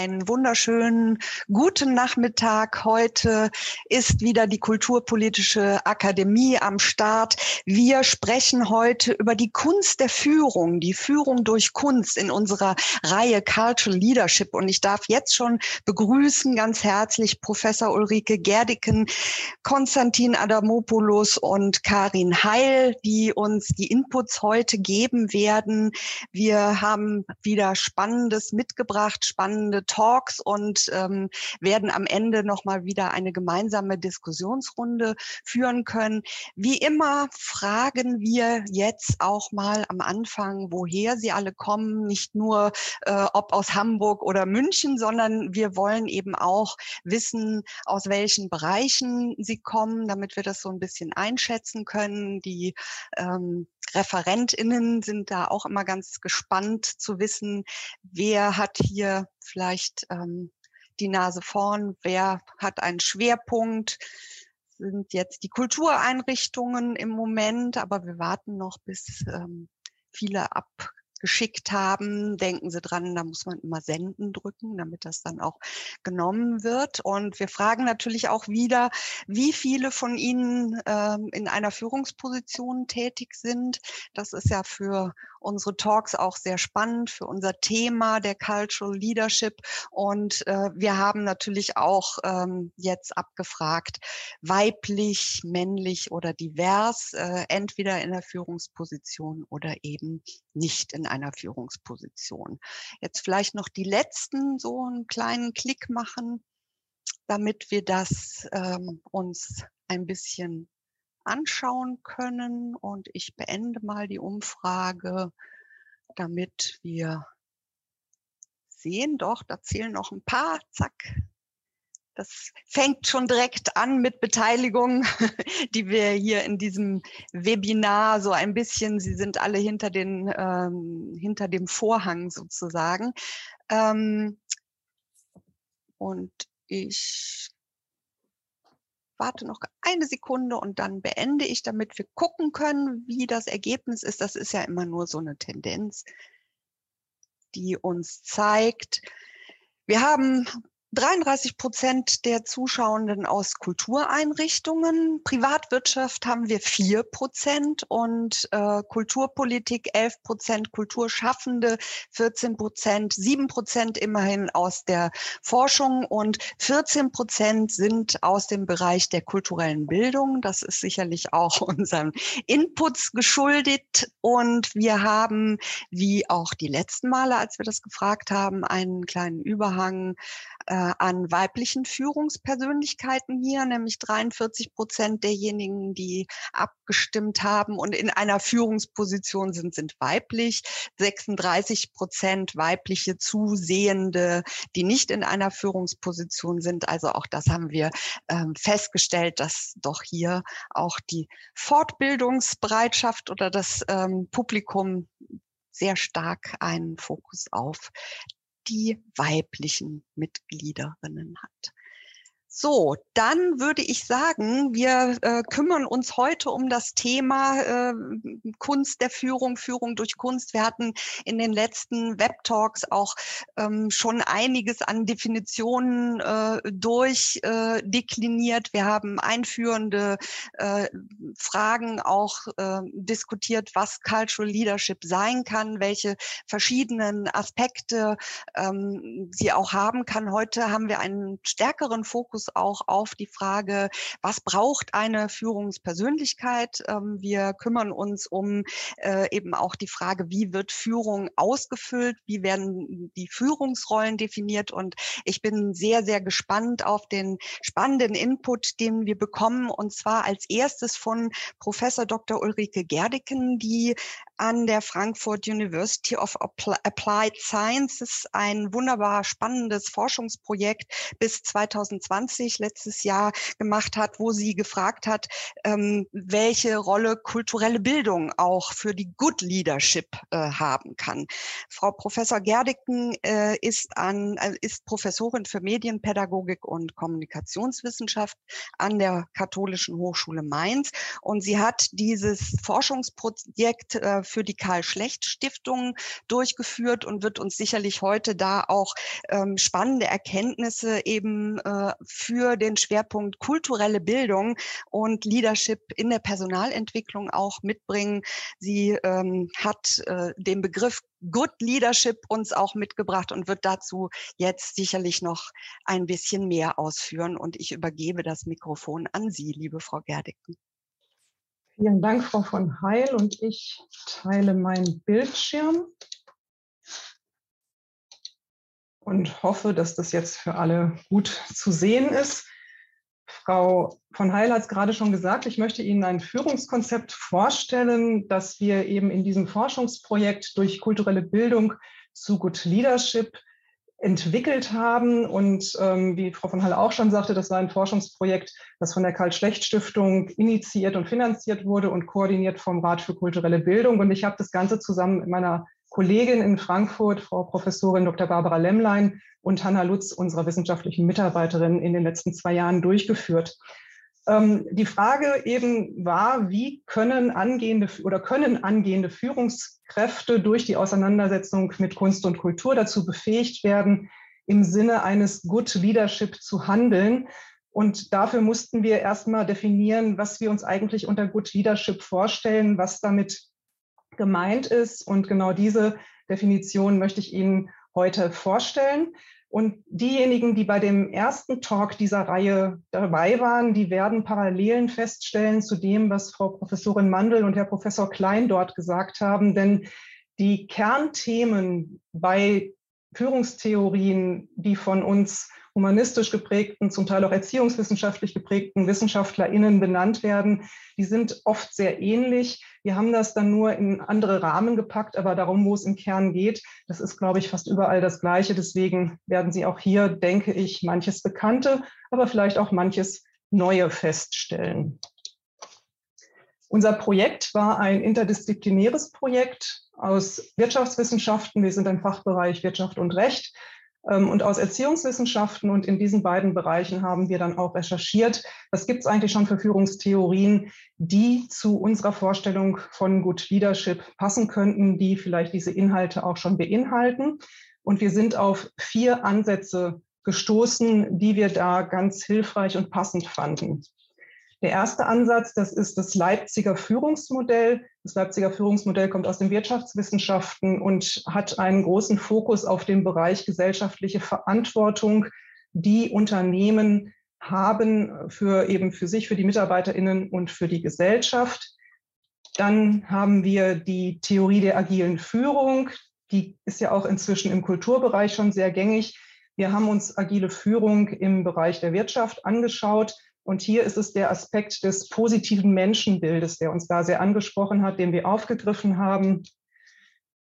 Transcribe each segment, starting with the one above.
einen wunderschönen guten Nachmittag. Heute ist wieder die Kulturpolitische Akademie am Start. Wir sprechen heute über die Kunst der Führung, die Führung durch Kunst in unserer Reihe Cultural Leadership. Und ich darf jetzt schon begrüßen ganz herzlich Professor Ulrike Gerdiken, Konstantin Adamopoulos und Karin Heil, die uns die Inputs heute geben werden. Wir haben wieder Spannendes mitgebracht, spannende Talks und ähm, werden am Ende nochmal wieder eine gemeinsame Diskussionsrunde führen können. Wie immer fragen wir jetzt auch mal am Anfang, woher Sie alle kommen, nicht nur äh, ob aus Hamburg oder München, sondern wir wollen eben auch wissen, aus welchen Bereichen Sie kommen, damit wir das so ein bisschen einschätzen können. Die ähm, ReferentInnen sind da auch immer ganz gespannt zu wissen, wer hat hier vielleicht ähm, die Nase vorn, wer hat einen Schwerpunkt, sind jetzt die Kultureinrichtungen im Moment, aber wir warten noch, bis ähm, viele ab geschickt haben, denken Sie dran, da muss man immer senden drücken, damit das dann auch genommen wird. Und wir fragen natürlich auch wieder, wie viele von Ihnen ähm, in einer Führungsposition tätig sind. Das ist ja für unsere Talks auch sehr spannend für unser Thema der Cultural Leadership. Und äh, wir haben natürlich auch ähm, jetzt abgefragt, weiblich, männlich oder divers, äh, entweder in der Führungsposition oder eben nicht in einer Führungsposition. Jetzt vielleicht noch die letzten so einen kleinen Klick machen, damit wir das ähm, uns ein bisschen anschauen können. Und ich beende mal die Umfrage, damit wir sehen, doch, da zählen noch ein paar, zack. Das fängt schon direkt an mit Beteiligung, die wir hier in diesem Webinar so ein bisschen, Sie sind alle hinter, den, ähm, hinter dem Vorhang sozusagen. Ähm, und ich warte noch eine Sekunde und dann beende ich, damit wir gucken können, wie das Ergebnis ist. Das ist ja immer nur so eine Tendenz, die uns zeigt. Wir haben 33 Prozent der Zuschauenden aus Kultureinrichtungen. Privatwirtschaft haben wir vier Prozent und äh, Kulturpolitik 11 Prozent, Kulturschaffende 14 Prozent, sieben Prozent immerhin aus der Forschung und 14 Prozent sind aus dem Bereich der kulturellen Bildung. Das ist sicherlich auch unseren Inputs geschuldet und wir haben, wie auch die letzten Male, als wir das gefragt haben, einen kleinen Überhang äh, an weiblichen Führungspersönlichkeiten hier, nämlich 43 Prozent derjenigen, die abgestimmt haben und in einer Führungsposition sind, sind weiblich. 36 Prozent weibliche Zusehende, die nicht in einer Führungsposition sind. Also auch das haben wir ähm, festgestellt, dass doch hier auch die Fortbildungsbereitschaft oder das ähm, Publikum sehr stark einen Fokus auf die weiblichen Mitgliederinnen hat. So, dann würde ich sagen, wir äh, kümmern uns heute um das Thema äh, Kunst der Führung, Führung durch Kunst. Wir hatten in den letzten Web-Talks auch ähm, schon einiges an Definitionen äh, durchdekliniert. Äh, wir haben einführende äh, Fragen auch äh, diskutiert, was Cultural Leadership sein kann, welche verschiedenen Aspekte ähm, sie auch haben kann. Heute haben wir einen stärkeren Fokus Fokus auch auf die Frage, was braucht eine Führungspersönlichkeit? Ähm, wir kümmern uns um äh, eben auch die Frage, wie wird Führung ausgefüllt? Wie werden die Führungsrollen definiert? Und ich bin sehr, sehr gespannt auf den spannenden Input, den wir bekommen. Und zwar als erstes von Professor Dr. Ulrike Gerdeken, die an der Frankfurt University of Applied Sciences ein wunderbar spannendes Forschungsprojekt bis 2020 letztes Jahr gemacht hat, wo sie gefragt hat, ähm, welche Rolle kulturelle Bildung auch für die Good Leadership äh, haben kann. Frau Professor Gerdiken äh, ist, an, äh, ist Professorin für Medienpädagogik und Kommunikationswissenschaft an der Katholischen Hochschule Mainz und sie hat dieses Forschungsprojekt äh, für die Karl-Schlecht-Stiftung durchgeführt und wird uns sicherlich heute da auch ähm, spannende Erkenntnisse eben äh, für den Schwerpunkt kulturelle Bildung und Leadership in der Personalentwicklung auch mitbringen. Sie ähm, hat äh, den Begriff Good Leadership uns auch mitgebracht und wird dazu jetzt sicherlich noch ein bisschen mehr ausführen. Und ich übergebe das Mikrofon an Sie, liebe Frau Gerdicke. Vielen Dank, Frau von Heil. Und ich teile meinen Bildschirm und hoffe, dass das jetzt für alle gut zu sehen ist. Frau von Heil hat es gerade schon gesagt, ich möchte Ihnen ein Führungskonzept vorstellen, das wir eben in diesem Forschungsprojekt durch kulturelle Bildung zu Good Leadership entwickelt haben. Und ähm, wie Frau von Hall auch schon sagte, das war ein Forschungsprojekt, das von der Karl-Schlecht-Stiftung initiiert und finanziert wurde und koordiniert vom Rat für kulturelle Bildung. Und ich habe das Ganze zusammen mit meiner Kollegin in Frankfurt, Frau Professorin Dr. Barbara Lemmlein und Hanna Lutz, unserer wissenschaftlichen Mitarbeiterin, in den letzten zwei Jahren durchgeführt. Ähm, die Frage eben war, wie können angehende oder können angehende Führungskräfte durch die Auseinandersetzung mit Kunst und Kultur dazu befähigt werden, im Sinne eines Good Leadership zu handeln. Und dafür mussten wir erstmal definieren, was wir uns eigentlich unter Good Leadership vorstellen, was damit gemeint ist. Und genau diese Definition möchte ich Ihnen heute vorstellen. Und diejenigen, die bei dem ersten Talk dieser Reihe dabei waren, die werden Parallelen feststellen zu dem, was Frau Professorin Mandel und Herr Professor Klein dort gesagt haben. Denn die Kernthemen bei Führungstheorien, die von uns humanistisch geprägten, zum Teil auch erziehungswissenschaftlich geprägten WissenschaftlerInnen benannt werden, die sind oft sehr ähnlich. Wir haben das dann nur in andere Rahmen gepackt, aber darum, wo es im Kern geht, das ist, glaube ich, fast überall das Gleiche. Deswegen werden Sie auch hier, denke ich, manches Bekannte, aber vielleicht auch manches Neue feststellen. Unser Projekt war ein interdisziplinäres Projekt aus Wirtschaftswissenschaften. Wir sind ein Fachbereich Wirtschaft und Recht und aus Erziehungswissenschaften. Und in diesen beiden Bereichen haben wir dann auch recherchiert, was gibt es eigentlich schon für Führungstheorien, die zu unserer Vorstellung von Good Leadership passen könnten, die vielleicht diese Inhalte auch schon beinhalten. Und wir sind auf vier Ansätze gestoßen, die wir da ganz hilfreich und passend fanden. Der erste Ansatz, das ist das Leipziger Führungsmodell. Das Leipziger Führungsmodell kommt aus den Wirtschaftswissenschaften und hat einen großen Fokus auf den Bereich gesellschaftliche Verantwortung, die Unternehmen haben für eben für sich, für die MitarbeiterInnen und für die Gesellschaft. Dann haben wir die Theorie der agilen Führung. Die ist ja auch inzwischen im Kulturbereich schon sehr gängig. Wir haben uns agile Führung im Bereich der Wirtschaft angeschaut und hier ist es der Aspekt des positiven Menschenbildes, der uns da sehr angesprochen hat, den wir aufgegriffen haben.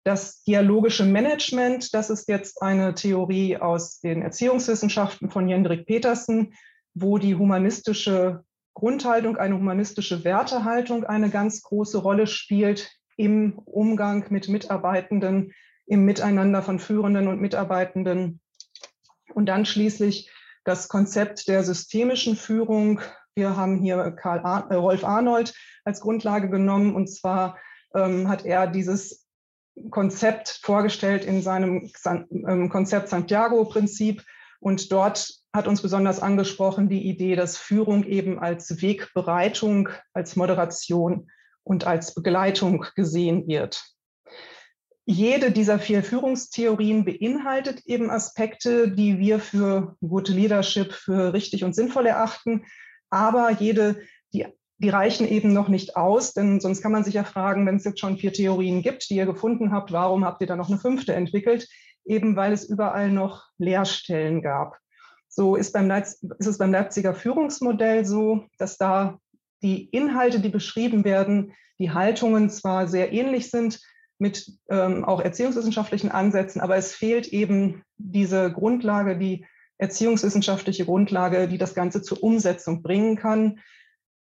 Das dialogische Management, das ist jetzt eine Theorie aus den Erziehungswissenschaften von Jendrik Petersen, wo die humanistische Grundhaltung, eine humanistische Wertehaltung eine ganz große Rolle spielt im Umgang mit Mitarbeitenden, im Miteinander von Führenden und Mitarbeitenden. Und dann schließlich das Konzept der systemischen Führung. Wir haben hier Karl Ar äh, Rolf Arnold als Grundlage genommen und zwar ähm, hat er dieses Konzept vorgestellt in seinem ähm, Konzept Santiago-Prinzip und dort hat uns besonders angesprochen die Idee, dass Führung eben als Wegbereitung, als Moderation und als Begleitung gesehen wird. Jede dieser vier Führungstheorien beinhaltet eben Aspekte, die wir für gute Leadership für richtig und sinnvoll erachten. Aber jede, die, die reichen eben noch nicht aus, denn sonst kann man sich ja fragen, wenn es jetzt schon vier Theorien gibt, die ihr gefunden habt, warum habt ihr dann noch eine fünfte entwickelt? Eben weil es überall noch Leerstellen gab. So ist, beim Leipz ist es beim Leipziger Führungsmodell so, dass da die Inhalte, die beschrieben werden, die Haltungen zwar sehr ähnlich sind, mit ähm, auch erziehungswissenschaftlichen Ansätzen, aber es fehlt eben diese Grundlage, die erziehungswissenschaftliche Grundlage, die das Ganze zur Umsetzung bringen kann.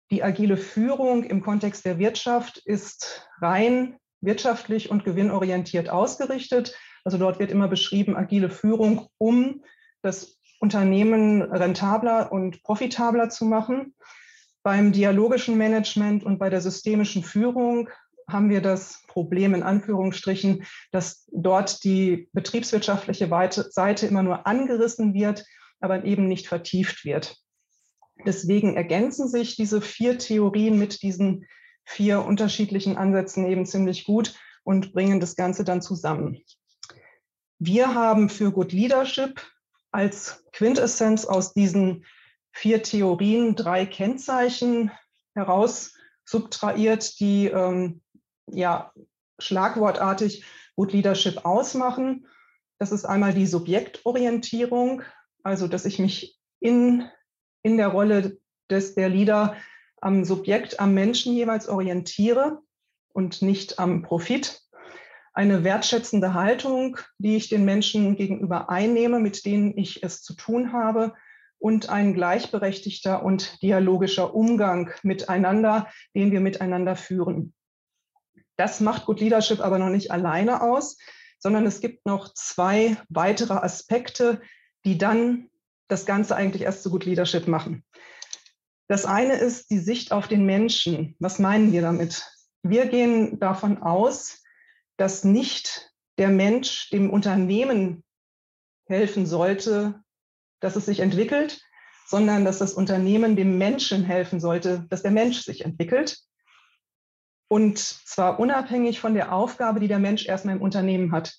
Die agile Führung im Kontext der Wirtschaft ist rein wirtschaftlich und gewinnorientiert ausgerichtet. Also dort wird immer beschrieben, agile Führung, um das Unternehmen rentabler und profitabler zu machen. Beim dialogischen Management und bei der systemischen Führung haben wir das Problem in Anführungsstrichen, dass dort die betriebswirtschaftliche Seite immer nur angerissen wird, aber eben nicht vertieft wird. Deswegen ergänzen sich diese vier Theorien mit diesen vier unterschiedlichen Ansätzen eben ziemlich gut und bringen das Ganze dann zusammen. Wir haben für Good Leadership als Quintessenz aus diesen vier Theorien drei Kennzeichen heraus subtrahiert, die ähm, ja schlagwortartig Good Leadership ausmachen. Das ist einmal die Subjektorientierung, also dass ich mich in, in der Rolle des der Leader am Subjekt, am Menschen jeweils orientiere und nicht am Profit. Eine wertschätzende Haltung, die ich den Menschen gegenüber einnehme, mit denen ich es zu tun habe und ein gleichberechtigter und dialogischer Umgang miteinander, den wir miteinander führen. Das macht Good Leadership aber noch nicht alleine aus, sondern es gibt noch zwei weitere Aspekte, die dann das Ganze eigentlich erst zu Good Leadership machen. Das eine ist die Sicht auf den Menschen. Was meinen wir damit? Wir gehen davon aus, dass nicht der Mensch dem Unternehmen helfen sollte, dass es sich entwickelt, sondern dass das Unternehmen dem Menschen helfen sollte, dass der Mensch sich entwickelt. Und zwar unabhängig von der Aufgabe, die der Mensch erstmal im Unternehmen hat,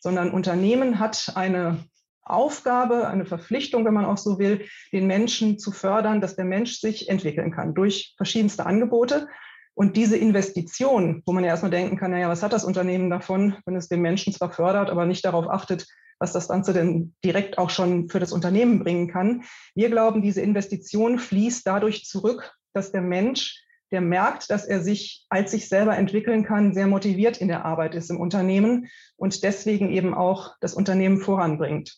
sondern Unternehmen hat eine Aufgabe, eine Verpflichtung, wenn man auch so will, den Menschen zu fördern, dass der Mensch sich entwickeln kann durch verschiedenste Angebote. Und diese Investition, wo man ja erstmal denken kann, naja, was hat das Unternehmen davon, wenn es den Menschen zwar fördert, aber nicht darauf achtet, was das Ganze denn direkt auch schon für das Unternehmen bringen kann. Wir glauben, diese Investition fließt dadurch zurück, dass der Mensch, der merkt, dass er sich als sich selber entwickeln kann, sehr motiviert in der Arbeit ist im Unternehmen und deswegen eben auch das Unternehmen voranbringt.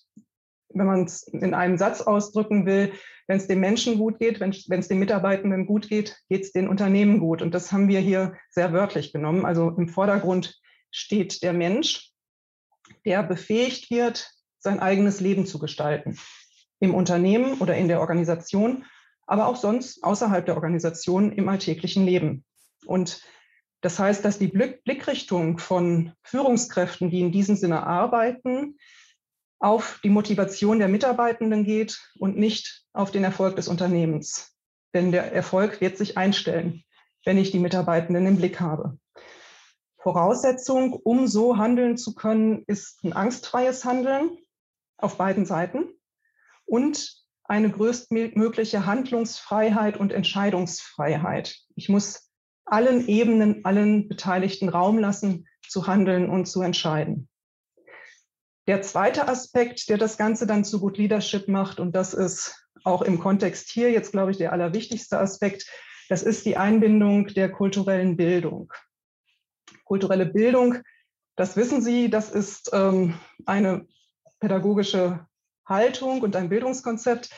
Wenn man es in einem Satz ausdrücken will, wenn es dem Menschen gut geht, wenn es den Mitarbeitenden gut geht, geht es den Unternehmen gut. Und das haben wir hier sehr wörtlich genommen. Also im Vordergrund steht der Mensch der befähigt wird, sein eigenes Leben zu gestalten. Im Unternehmen oder in der Organisation, aber auch sonst außerhalb der Organisation im alltäglichen Leben. Und das heißt, dass die Blickrichtung von Führungskräften, die in diesem Sinne arbeiten, auf die Motivation der Mitarbeitenden geht und nicht auf den Erfolg des Unternehmens. Denn der Erfolg wird sich einstellen, wenn ich die Mitarbeitenden im Blick habe. Voraussetzung, um so handeln zu können, ist ein angstfreies Handeln auf beiden Seiten und eine größtmögliche Handlungsfreiheit und Entscheidungsfreiheit. Ich muss allen Ebenen, allen Beteiligten Raum lassen, zu handeln und zu entscheiden. Der zweite Aspekt, der das Ganze dann zu Good Leadership macht, und das ist auch im Kontext hier jetzt, glaube ich, der allerwichtigste Aspekt, das ist die Einbindung der kulturellen Bildung kulturelle Bildung, das wissen Sie, das ist ähm, eine pädagogische Haltung und ein Bildungskonzept,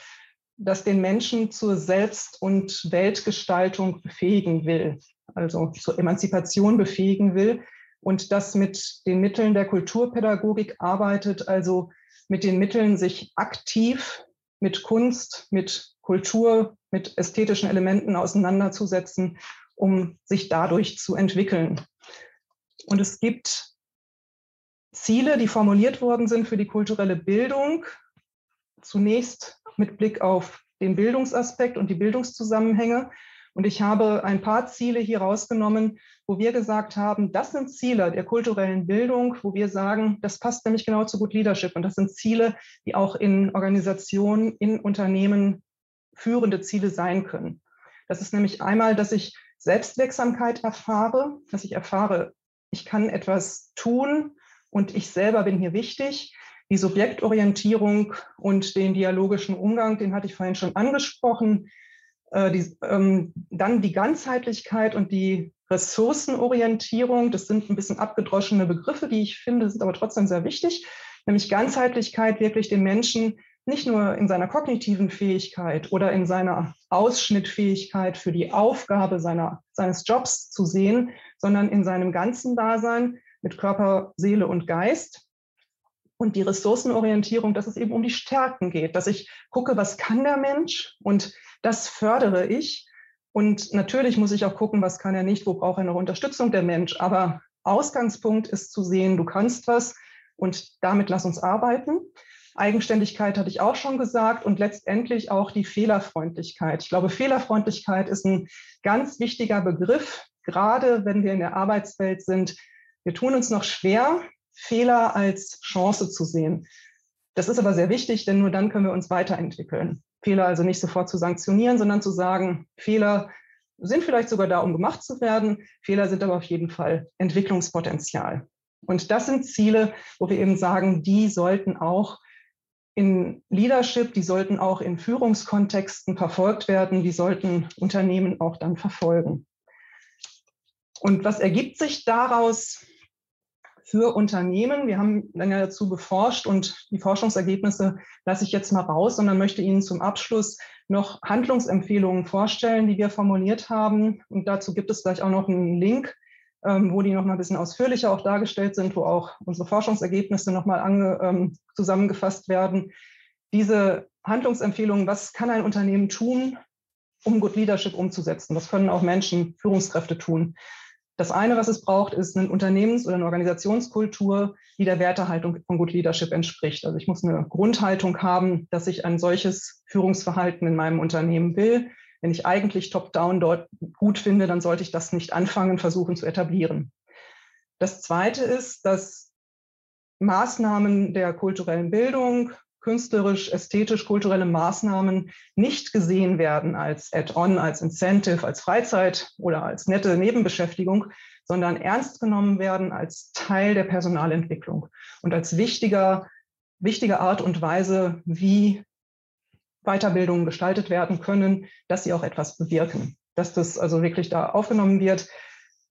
das den Menschen zur Selbst- und Weltgestaltung befähigen will, also zur Emanzipation befähigen will und das mit den Mitteln der Kulturpädagogik arbeitet, also mit den Mitteln, sich aktiv mit Kunst, mit Kultur, mit ästhetischen Elementen auseinanderzusetzen, um sich dadurch zu entwickeln. Und es gibt Ziele, die formuliert worden sind für die kulturelle Bildung. Zunächst mit Blick auf den Bildungsaspekt und die Bildungszusammenhänge. Und ich habe ein paar Ziele hier rausgenommen, wo wir gesagt haben, das sind Ziele der kulturellen Bildung, wo wir sagen, das passt nämlich genau zu Good Leadership. Und das sind Ziele, die auch in Organisationen, in Unternehmen führende Ziele sein können. Das ist nämlich einmal, dass ich Selbstwirksamkeit erfahre, dass ich erfahre, ich kann etwas tun und ich selber bin hier wichtig. Die Subjektorientierung und den dialogischen Umgang, den hatte ich vorhin schon angesprochen. Äh, die, ähm, dann die Ganzheitlichkeit und die Ressourcenorientierung. Das sind ein bisschen abgedroschene Begriffe, die ich finde, sind aber trotzdem sehr wichtig. Nämlich Ganzheitlichkeit, wirklich den Menschen nicht nur in seiner kognitiven Fähigkeit oder in seiner Ausschnittfähigkeit für die Aufgabe seiner, seines Jobs zu sehen, sondern in seinem ganzen Dasein mit Körper, Seele und Geist. Und die Ressourcenorientierung, dass es eben um die Stärken geht, dass ich gucke, was kann der Mensch und das fördere ich Und natürlich muss ich auch gucken, was kann er nicht, wo braucht er noch Unterstützung der Mensch. Aber Ausgangspunkt ist zu sehen, du kannst was und damit lass uns arbeiten. Eigenständigkeit hatte ich auch schon gesagt und letztendlich auch die Fehlerfreundlichkeit. Ich glaube, Fehlerfreundlichkeit ist ein ganz wichtiger Begriff, gerade wenn wir in der Arbeitswelt sind. Wir tun uns noch schwer, Fehler als Chance zu sehen. Das ist aber sehr wichtig, denn nur dann können wir uns weiterentwickeln. Fehler also nicht sofort zu sanktionieren, sondern zu sagen, Fehler sind vielleicht sogar da, um gemacht zu werden. Fehler sind aber auf jeden Fall Entwicklungspotenzial. Und das sind Ziele, wo wir eben sagen, die sollten auch in Leadership, die sollten auch in Führungskontexten verfolgt werden, die sollten Unternehmen auch dann verfolgen. Und was ergibt sich daraus für Unternehmen? Wir haben ja dazu geforscht und die Forschungsergebnisse lasse ich jetzt mal raus, sondern möchte Ihnen zum Abschluss noch Handlungsempfehlungen vorstellen, die wir formuliert haben. Und dazu gibt es gleich auch noch einen Link ähm, wo die noch mal ein bisschen ausführlicher auch dargestellt sind, wo auch unsere Forschungsergebnisse noch mal ange, ähm, zusammengefasst werden. Diese Handlungsempfehlungen, was kann ein Unternehmen tun, um Good Leadership umzusetzen? Was können auch Menschen, Führungskräfte tun? Das eine, was es braucht, ist eine Unternehmens- oder eine Organisationskultur, die der Wertehaltung von Good Leadership entspricht. Also ich muss eine Grundhaltung haben, dass ich ein solches Führungsverhalten in meinem Unternehmen will. Wenn ich eigentlich top-down dort gut finde, dann sollte ich das nicht anfangen, versuchen zu etablieren. Das Zweite ist, dass Maßnahmen der kulturellen Bildung, künstlerisch, ästhetisch, kulturelle Maßnahmen nicht gesehen werden als Add-on, als Incentive, als Freizeit oder als nette Nebenbeschäftigung, sondern ernst genommen werden als Teil der Personalentwicklung und als wichtiger, wichtige Art und Weise, wie Weiterbildungen gestaltet werden können, dass sie auch etwas bewirken, dass das also wirklich da aufgenommen wird.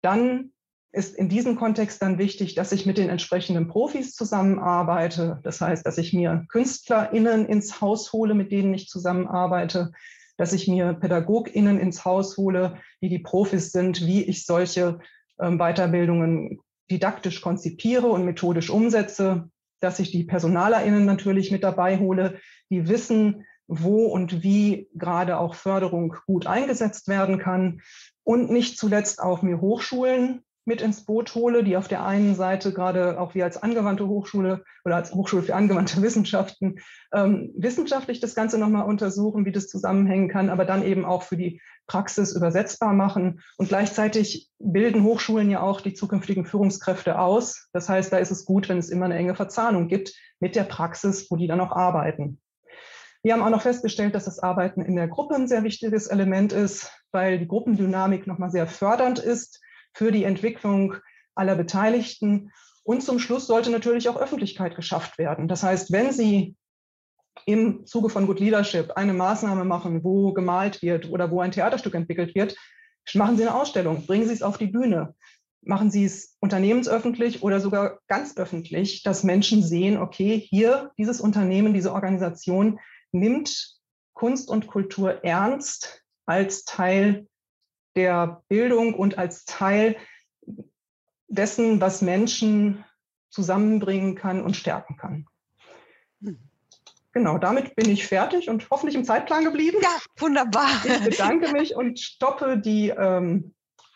Dann ist in diesem Kontext dann wichtig, dass ich mit den entsprechenden Profis zusammenarbeite. Das heißt, dass ich mir KünstlerInnen ins Haus hole, mit denen ich zusammenarbeite, dass ich mir PädagogInnen ins Haus hole, die die Profis sind, wie ich solche ähm, Weiterbildungen didaktisch konzipiere und methodisch umsetze, dass ich die PersonalerInnen natürlich mit dabei hole, die wissen, wo und wie gerade auch Förderung gut eingesetzt werden kann. Und nicht zuletzt auch mir Hochschulen mit ins Boot hole, die auf der einen Seite gerade auch wir als angewandte Hochschule oder als Hochschule für angewandte Wissenschaften ähm, wissenschaftlich das Ganze nochmal untersuchen, wie das zusammenhängen kann, aber dann eben auch für die Praxis übersetzbar machen. Und gleichzeitig bilden Hochschulen ja auch die zukünftigen Führungskräfte aus. Das heißt, da ist es gut, wenn es immer eine enge Verzahnung gibt mit der Praxis, wo die dann auch arbeiten. Wir haben auch noch festgestellt, dass das Arbeiten in der Gruppe ein sehr wichtiges Element ist, weil die Gruppendynamik nochmal sehr fördernd ist für die Entwicklung aller Beteiligten. Und zum Schluss sollte natürlich auch Öffentlichkeit geschafft werden. Das heißt, wenn Sie im Zuge von Good Leadership eine Maßnahme machen, wo gemalt wird oder wo ein Theaterstück entwickelt wird, machen Sie eine Ausstellung, bringen Sie es auf die Bühne, machen Sie es unternehmensöffentlich oder sogar ganz öffentlich, dass Menschen sehen, okay, hier dieses Unternehmen, diese Organisation nimmt Kunst und Kultur ernst als Teil der Bildung und als Teil dessen, was Menschen zusammenbringen kann und stärken kann. Hm. Genau, damit bin ich fertig und hoffentlich im Zeitplan geblieben. Ja, wunderbar. Ich bedanke mich und stoppe die ähm,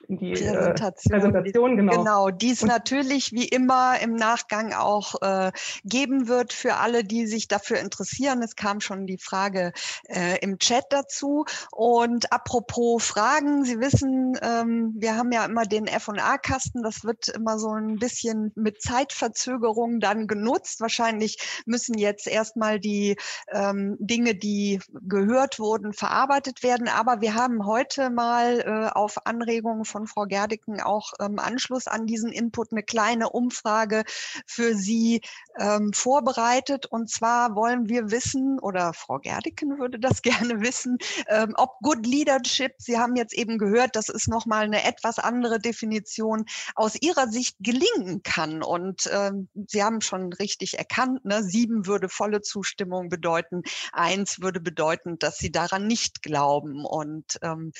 die äh, Präsentation, äh, Präsentation genau. Genau, die es natürlich wie immer im Nachgang auch äh, geben wird für alle, die sich dafür interessieren. Es kam schon die Frage äh, im Chat dazu. Und apropos Fragen, Sie wissen, ähm, wir haben ja immer den F&A-Kasten. Das wird immer so ein bisschen mit Zeitverzögerung dann genutzt. Wahrscheinlich müssen jetzt erstmal die ähm, Dinge, die gehört wurden, verarbeitet werden. Aber wir haben heute mal äh, auf Anregungen von von Frau Gerdiken auch ähm, Anschluss an diesen Input eine kleine Umfrage für Sie ähm, vorbereitet. Und zwar wollen wir wissen, oder Frau Gerdiken würde das gerne wissen, ähm, ob Good Leadership, Sie haben jetzt eben gehört, das ist nochmal eine etwas andere Definition, aus Ihrer Sicht gelingen kann. Und ähm, Sie haben schon richtig erkannt, ne, sieben würde volle Zustimmung bedeuten, eins würde bedeuten, dass Sie daran nicht glauben. Und ähm,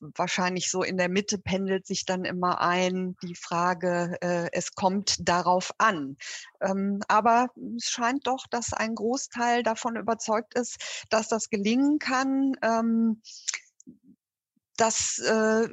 wahrscheinlich so in der Mitte pendelt sich dann immer ein die Frage, äh, es kommt darauf an. Ähm, aber es scheint doch, dass ein Großteil davon überzeugt ist, dass das gelingen kann. Ähm, dass äh,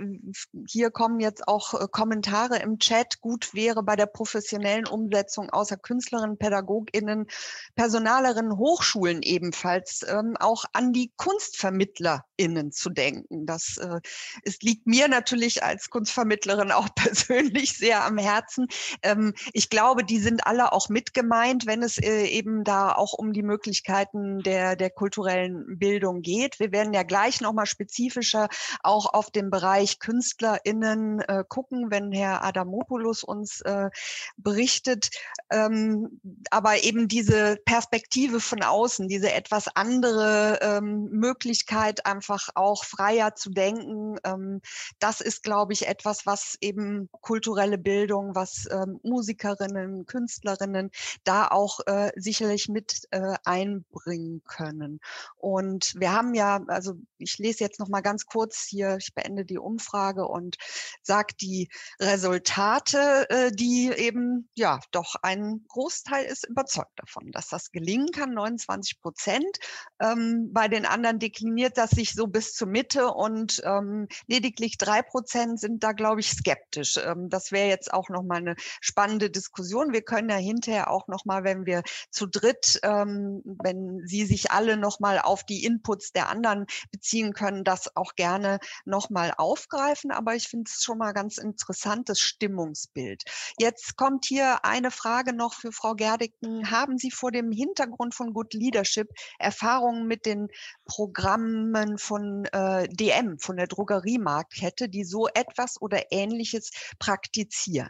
hier kommen jetzt auch äh, Kommentare im Chat, gut wäre bei der professionellen Umsetzung außer Künstlerinnen, PädagogInnen, Personalerinnen, Hochschulen ebenfalls ähm, auch an die KunstvermittlerInnen zu denken. Das äh, ist, liegt mir natürlich als Kunstvermittlerin auch persönlich sehr am Herzen. Ähm, ich glaube, die sind alle auch mit gemeint, wenn es äh, eben da auch um die Möglichkeiten der, der kulturellen Bildung geht. Wir werden ja gleich nochmal spezifischer auch auf den Bereich KünstlerInnen äh, gucken, wenn Herr Adamopoulos uns äh, berichtet. Ähm, aber eben diese Perspektive von außen, diese etwas andere ähm, Möglichkeit, einfach auch freier zu denken, ähm, das ist, glaube ich, etwas, was eben kulturelle Bildung, was ähm, Musikerinnen, Künstlerinnen da auch äh, sicherlich mit äh, einbringen können. Und wir haben ja, also ich lese jetzt noch mal ganz kurz hier, ich beende die Umfrage und sage die Resultate, äh, die eben ja doch ein Großteil ist überzeugt davon, dass das gelingen kann, 29 Prozent. Ähm, bei den anderen dekliniert das sich so bis zur Mitte und ähm, lediglich drei Prozent sind da, glaube ich, skeptisch. Ähm, das wäre jetzt auch noch mal eine spannende Diskussion. Wir können ja hinterher auch noch mal, wenn wir zu dritt, ähm, wenn Sie sich alle noch mal auf die Inputs der anderen beziehen können, das auch gerne noch mal aufgreifen. Aber ich finde es schon mal ganz interessantes Stimmungsbild. Jetzt kommt hier eine Frage noch für Frau Gerdicken. Haben Sie vor dem Hintergrund von Good Leadership Erfahrungen mit den Programmen von äh, DM, von der Drogeriemarktkette, die so etwas oder Ähnliches praktizieren?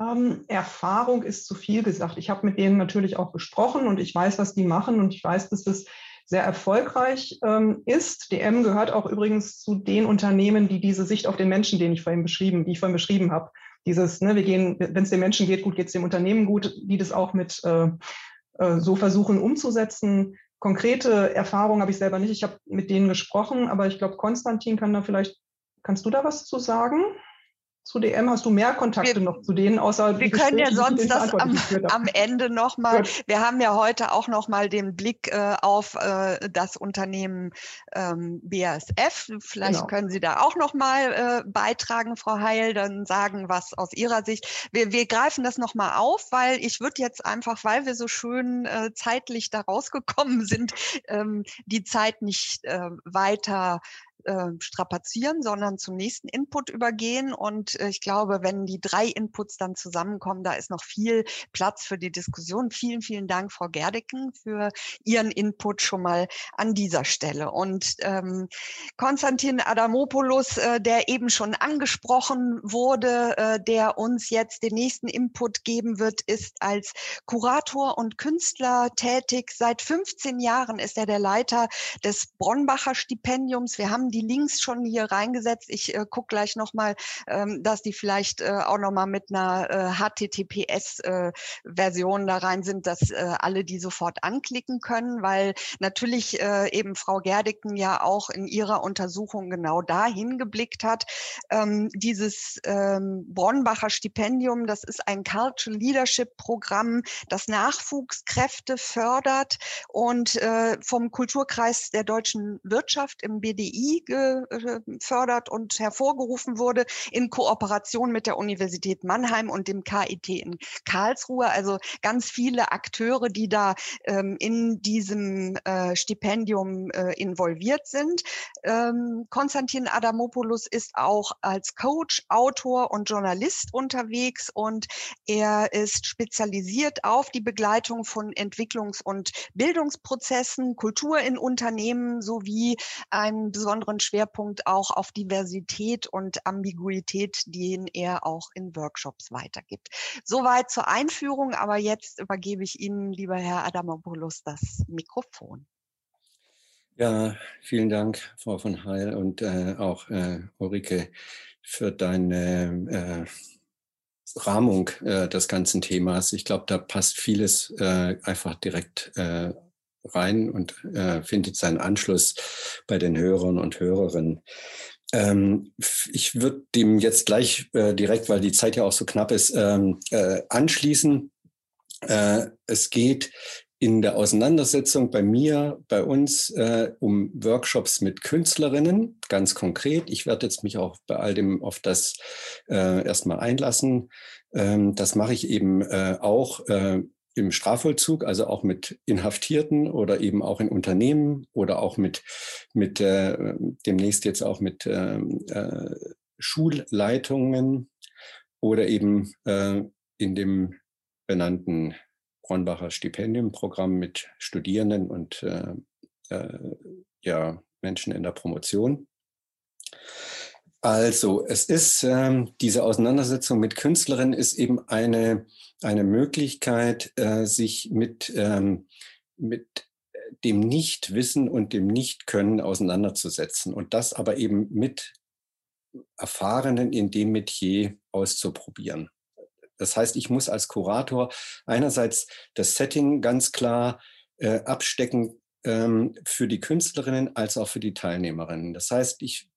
Ähm, Erfahrung ist zu viel gesagt. Ich habe mit denen natürlich auch gesprochen und ich weiß, was die machen und ich weiß, dass es sehr erfolgreich ähm, ist. DM gehört auch übrigens zu den Unternehmen, die diese Sicht auf den Menschen, den ich vorhin beschrieben, die ich vorhin beschrieben habe, dieses, ne, wir gehen, wenn es den Menschen geht, gut geht es dem Unternehmen gut, die das auch mit äh, äh, so versuchen umzusetzen. Konkrete Erfahrungen habe ich selber nicht. Ich habe mit denen gesprochen, aber ich glaube, Konstantin kann da vielleicht, kannst du da was zu sagen? Zu DM? Hast du mehr Kontakte wir, noch zu denen, außer Wir können ja sonst das am, am Ende nochmal, wir haben ja heute auch nochmal den Blick äh, auf äh, das Unternehmen ähm, BASF. Vielleicht genau. können Sie da auch nochmal äh, beitragen, Frau Heil, dann sagen, was aus Ihrer Sicht. Wir, wir greifen das nochmal auf, weil ich würde jetzt einfach, weil wir so schön äh, zeitlich da rausgekommen sind, ähm, die Zeit nicht äh, weiter äh, strapazieren, sondern zum nächsten Input übergehen. Und äh, ich glaube, wenn die drei Inputs dann zusammenkommen, da ist noch viel Platz für die Diskussion. Vielen, vielen Dank, Frau Gerdicken, für Ihren Input schon mal an dieser Stelle. Und ähm, Konstantin Adamopoulos, äh, der eben schon angesprochen wurde, äh, der uns jetzt den nächsten Input geben wird, ist als Kurator und Künstler tätig. Seit 15 Jahren ist er der Leiter des Bronnbacher Stipendiums. Wir haben die Links schon hier reingesetzt. Ich äh, gucke gleich nochmal, ähm, dass die vielleicht äh, auch nochmal mit einer äh, HTTPS-Version äh, da rein sind, dass äh, alle die sofort anklicken können, weil natürlich äh, eben Frau Gerdicken ja auch in ihrer Untersuchung genau dahin geblickt hat. Ähm, dieses ähm, Bronnbacher Stipendium, das ist ein Cultural Leadership Programm, das Nachwuchskräfte fördert und äh, vom Kulturkreis der deutschen Wirtschaft im BDI gefördert und hervorgerufen wurde in Kooperation mit der Universität Mannheim und dem KIT in Karlsruhe. Also ganz viele Akteure, die da ähm, in diesem äh, Stipendium äh, involviert sind. Ähm, Konstantin Adamopoulos ist auch als Coach, Autor und Journalist unterwegs und er ist spezialisiert auf die Begleitung von Entwicklungs- und Bildungsprozessen, Kultur in Unternehmen sowie einen besonderen besonderen Schwerpunkt auch auf Diversität und Ambiguität, den er auch in Workshops weitergibt. Soweit zur Einführung, aber jetzt übergebe ich Ihnen, lieber Herr Adamopoulos, das Mikrofon. Ja, vielen Dank, Frau von Heil und äh, auch äh, Ulrike für deine äh, Rahmung äh, des ganzen Themas. Ich glaube, da passt vieles äh, einfach direkt äh, rein und äh, findet seinen Anschluss bei den Hörern und Hörerinnen. Ähm, ich würde dem jetzt gleich äh, direkt, weil die Zeit ja auch so knapp ist, ähm, äh, anschließen. Äh, es geht in der Auseinandersetzung bei mir, bei uns äh, um Workshops mit Künstlerinnen, ganz konkret. Ich werde jetzt mich auch bei all dem auf das äh, erstmal einlassen. Ähm, das mache ich eben äh, auch äh, im Strafvollzug, also auch mit Inhaftierten oder eben auch in Unternehmen oder auch mit, mit äh, demnächst jetzt auch mit ähm, äh, Schulleitungen oder eben äh, in dem benannten Bronbacher Stipendienprogramm mit Studierenden und äh, äh, ja, Menschen in der Promotion. Also, es ist ähm, diese Auseinandersetzung mit Künstlerinnen ist eben eine, eine Möglichkeit, äh, sich mit, ähm, mit dem Nichtwissen und dem Nichtkönnen auseinanderzusetzen und das aber eben mit Erfahrenen in dem Metier auszuprobieren. Das heißt, ich muss als Kurator einerseits das Setting ganz klar äh, abstecken ähm, für die Künstlerinnen als auch für die Teilnehmerinnen. Das heißt, ich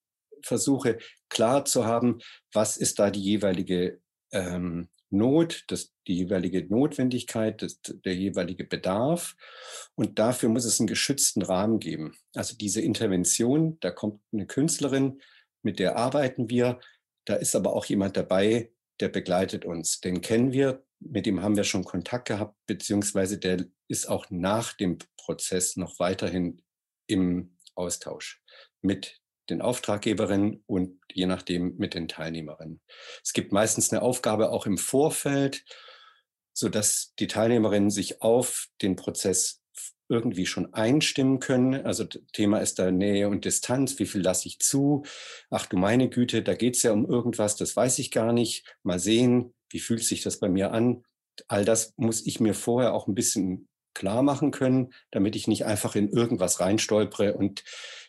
versuche klar zu haben, was ist da die jeweilige ähm, Not, das, die jeweilige Notwendigkeit, das, der jeweilige Bedarf. Und dafür muss es einen geschützten Rahmen geben. Also diese Intervention, da kommt eine Künstlerin, mit der arbeiten wir. Da ist aber auch jemand dabei, der begleitet uns. Den kennen wir, mit dem haben wir schon Kontakt gehabt, beziehungsweise der ist auch nach dem Prozess noch weiterhin im Austausch mit den Auftraggeberinnen und je nachdem mit den Teilnehmerinnen. Es gibt meistens eine Aufgabe auch im Vorfeld, so dass die Teilnehmerinnen sich auf den Prozess irgendwie schon einstimmen können. Also Thema ist da Nähe und Distanz. Wie viel lasse ich zu? Ach du meine Güte, da geht es ja um irgendwas, das weiß ich gar nicht. Mal sehen, wie fühlt sich das bei mir an? All das muss ich mir vorher auch ein bisschen klar machen können, damit ich nicht einfach in irgendwas reinstolpere und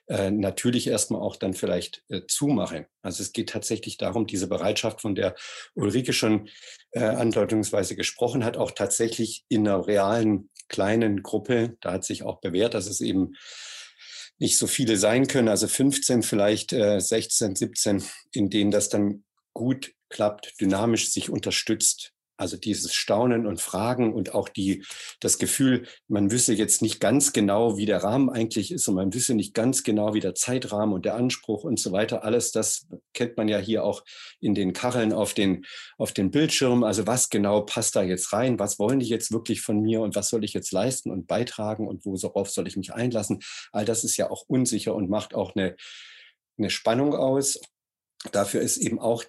äh, natürlich erstmal auch dann vielleicht äh, zumache. Also es geht tatsächlich darum, diese Bereitschaft, von der Ulrike schon äh, andeutungsweise gesprochen hat, auch tatsächlich in einer realen kleinen Gruppe, da hat sich auch bewährt, dass es eben nicht so viele sein können, also 15, vielleicht äh, 16, 17, in denen das dann gut klappt, dynamisch sich unterstützt, also dieses Staunen und Fragen und auch die, das Gefühl, man wüsste jetzt nicht ganz genau, wie der Rahmen eigentlich ist und man wüsste nicht ganz genau, wie der Zeitrahmen und der Anspruch und so weiter. Alles das kennt man ja hier auch in den Kacheln auf den, auf den Bildschirmen. Also was genau passt da jetzt rein? Was wollen die jetzt wirklich von mir und was soll ich jetzt leisten und beitragen und worauf soll ich mich einlassen? All das ist ja auch unsicher und macht auch eine, eine Spannung aus. Dafür ist eben auch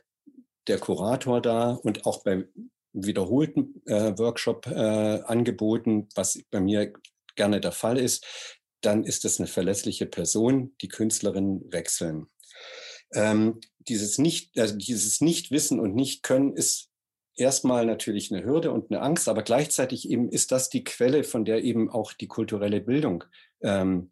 der Kurator da und auch bei wiederholten äh, Workshop äh, angeboten, was bei mir gerne der Fall ist, dann ist es eine verlässliche Person, die Künstlerinnen wechseln. Ähm, dieses nicht, also dieses Nichtwissen und Nicht-Können ist erstmal natürlich eine Hürde und eine Angst, aber gleichzeitig eben ist das die Quelle, von der eben auch die kulturelle Bildung ähm,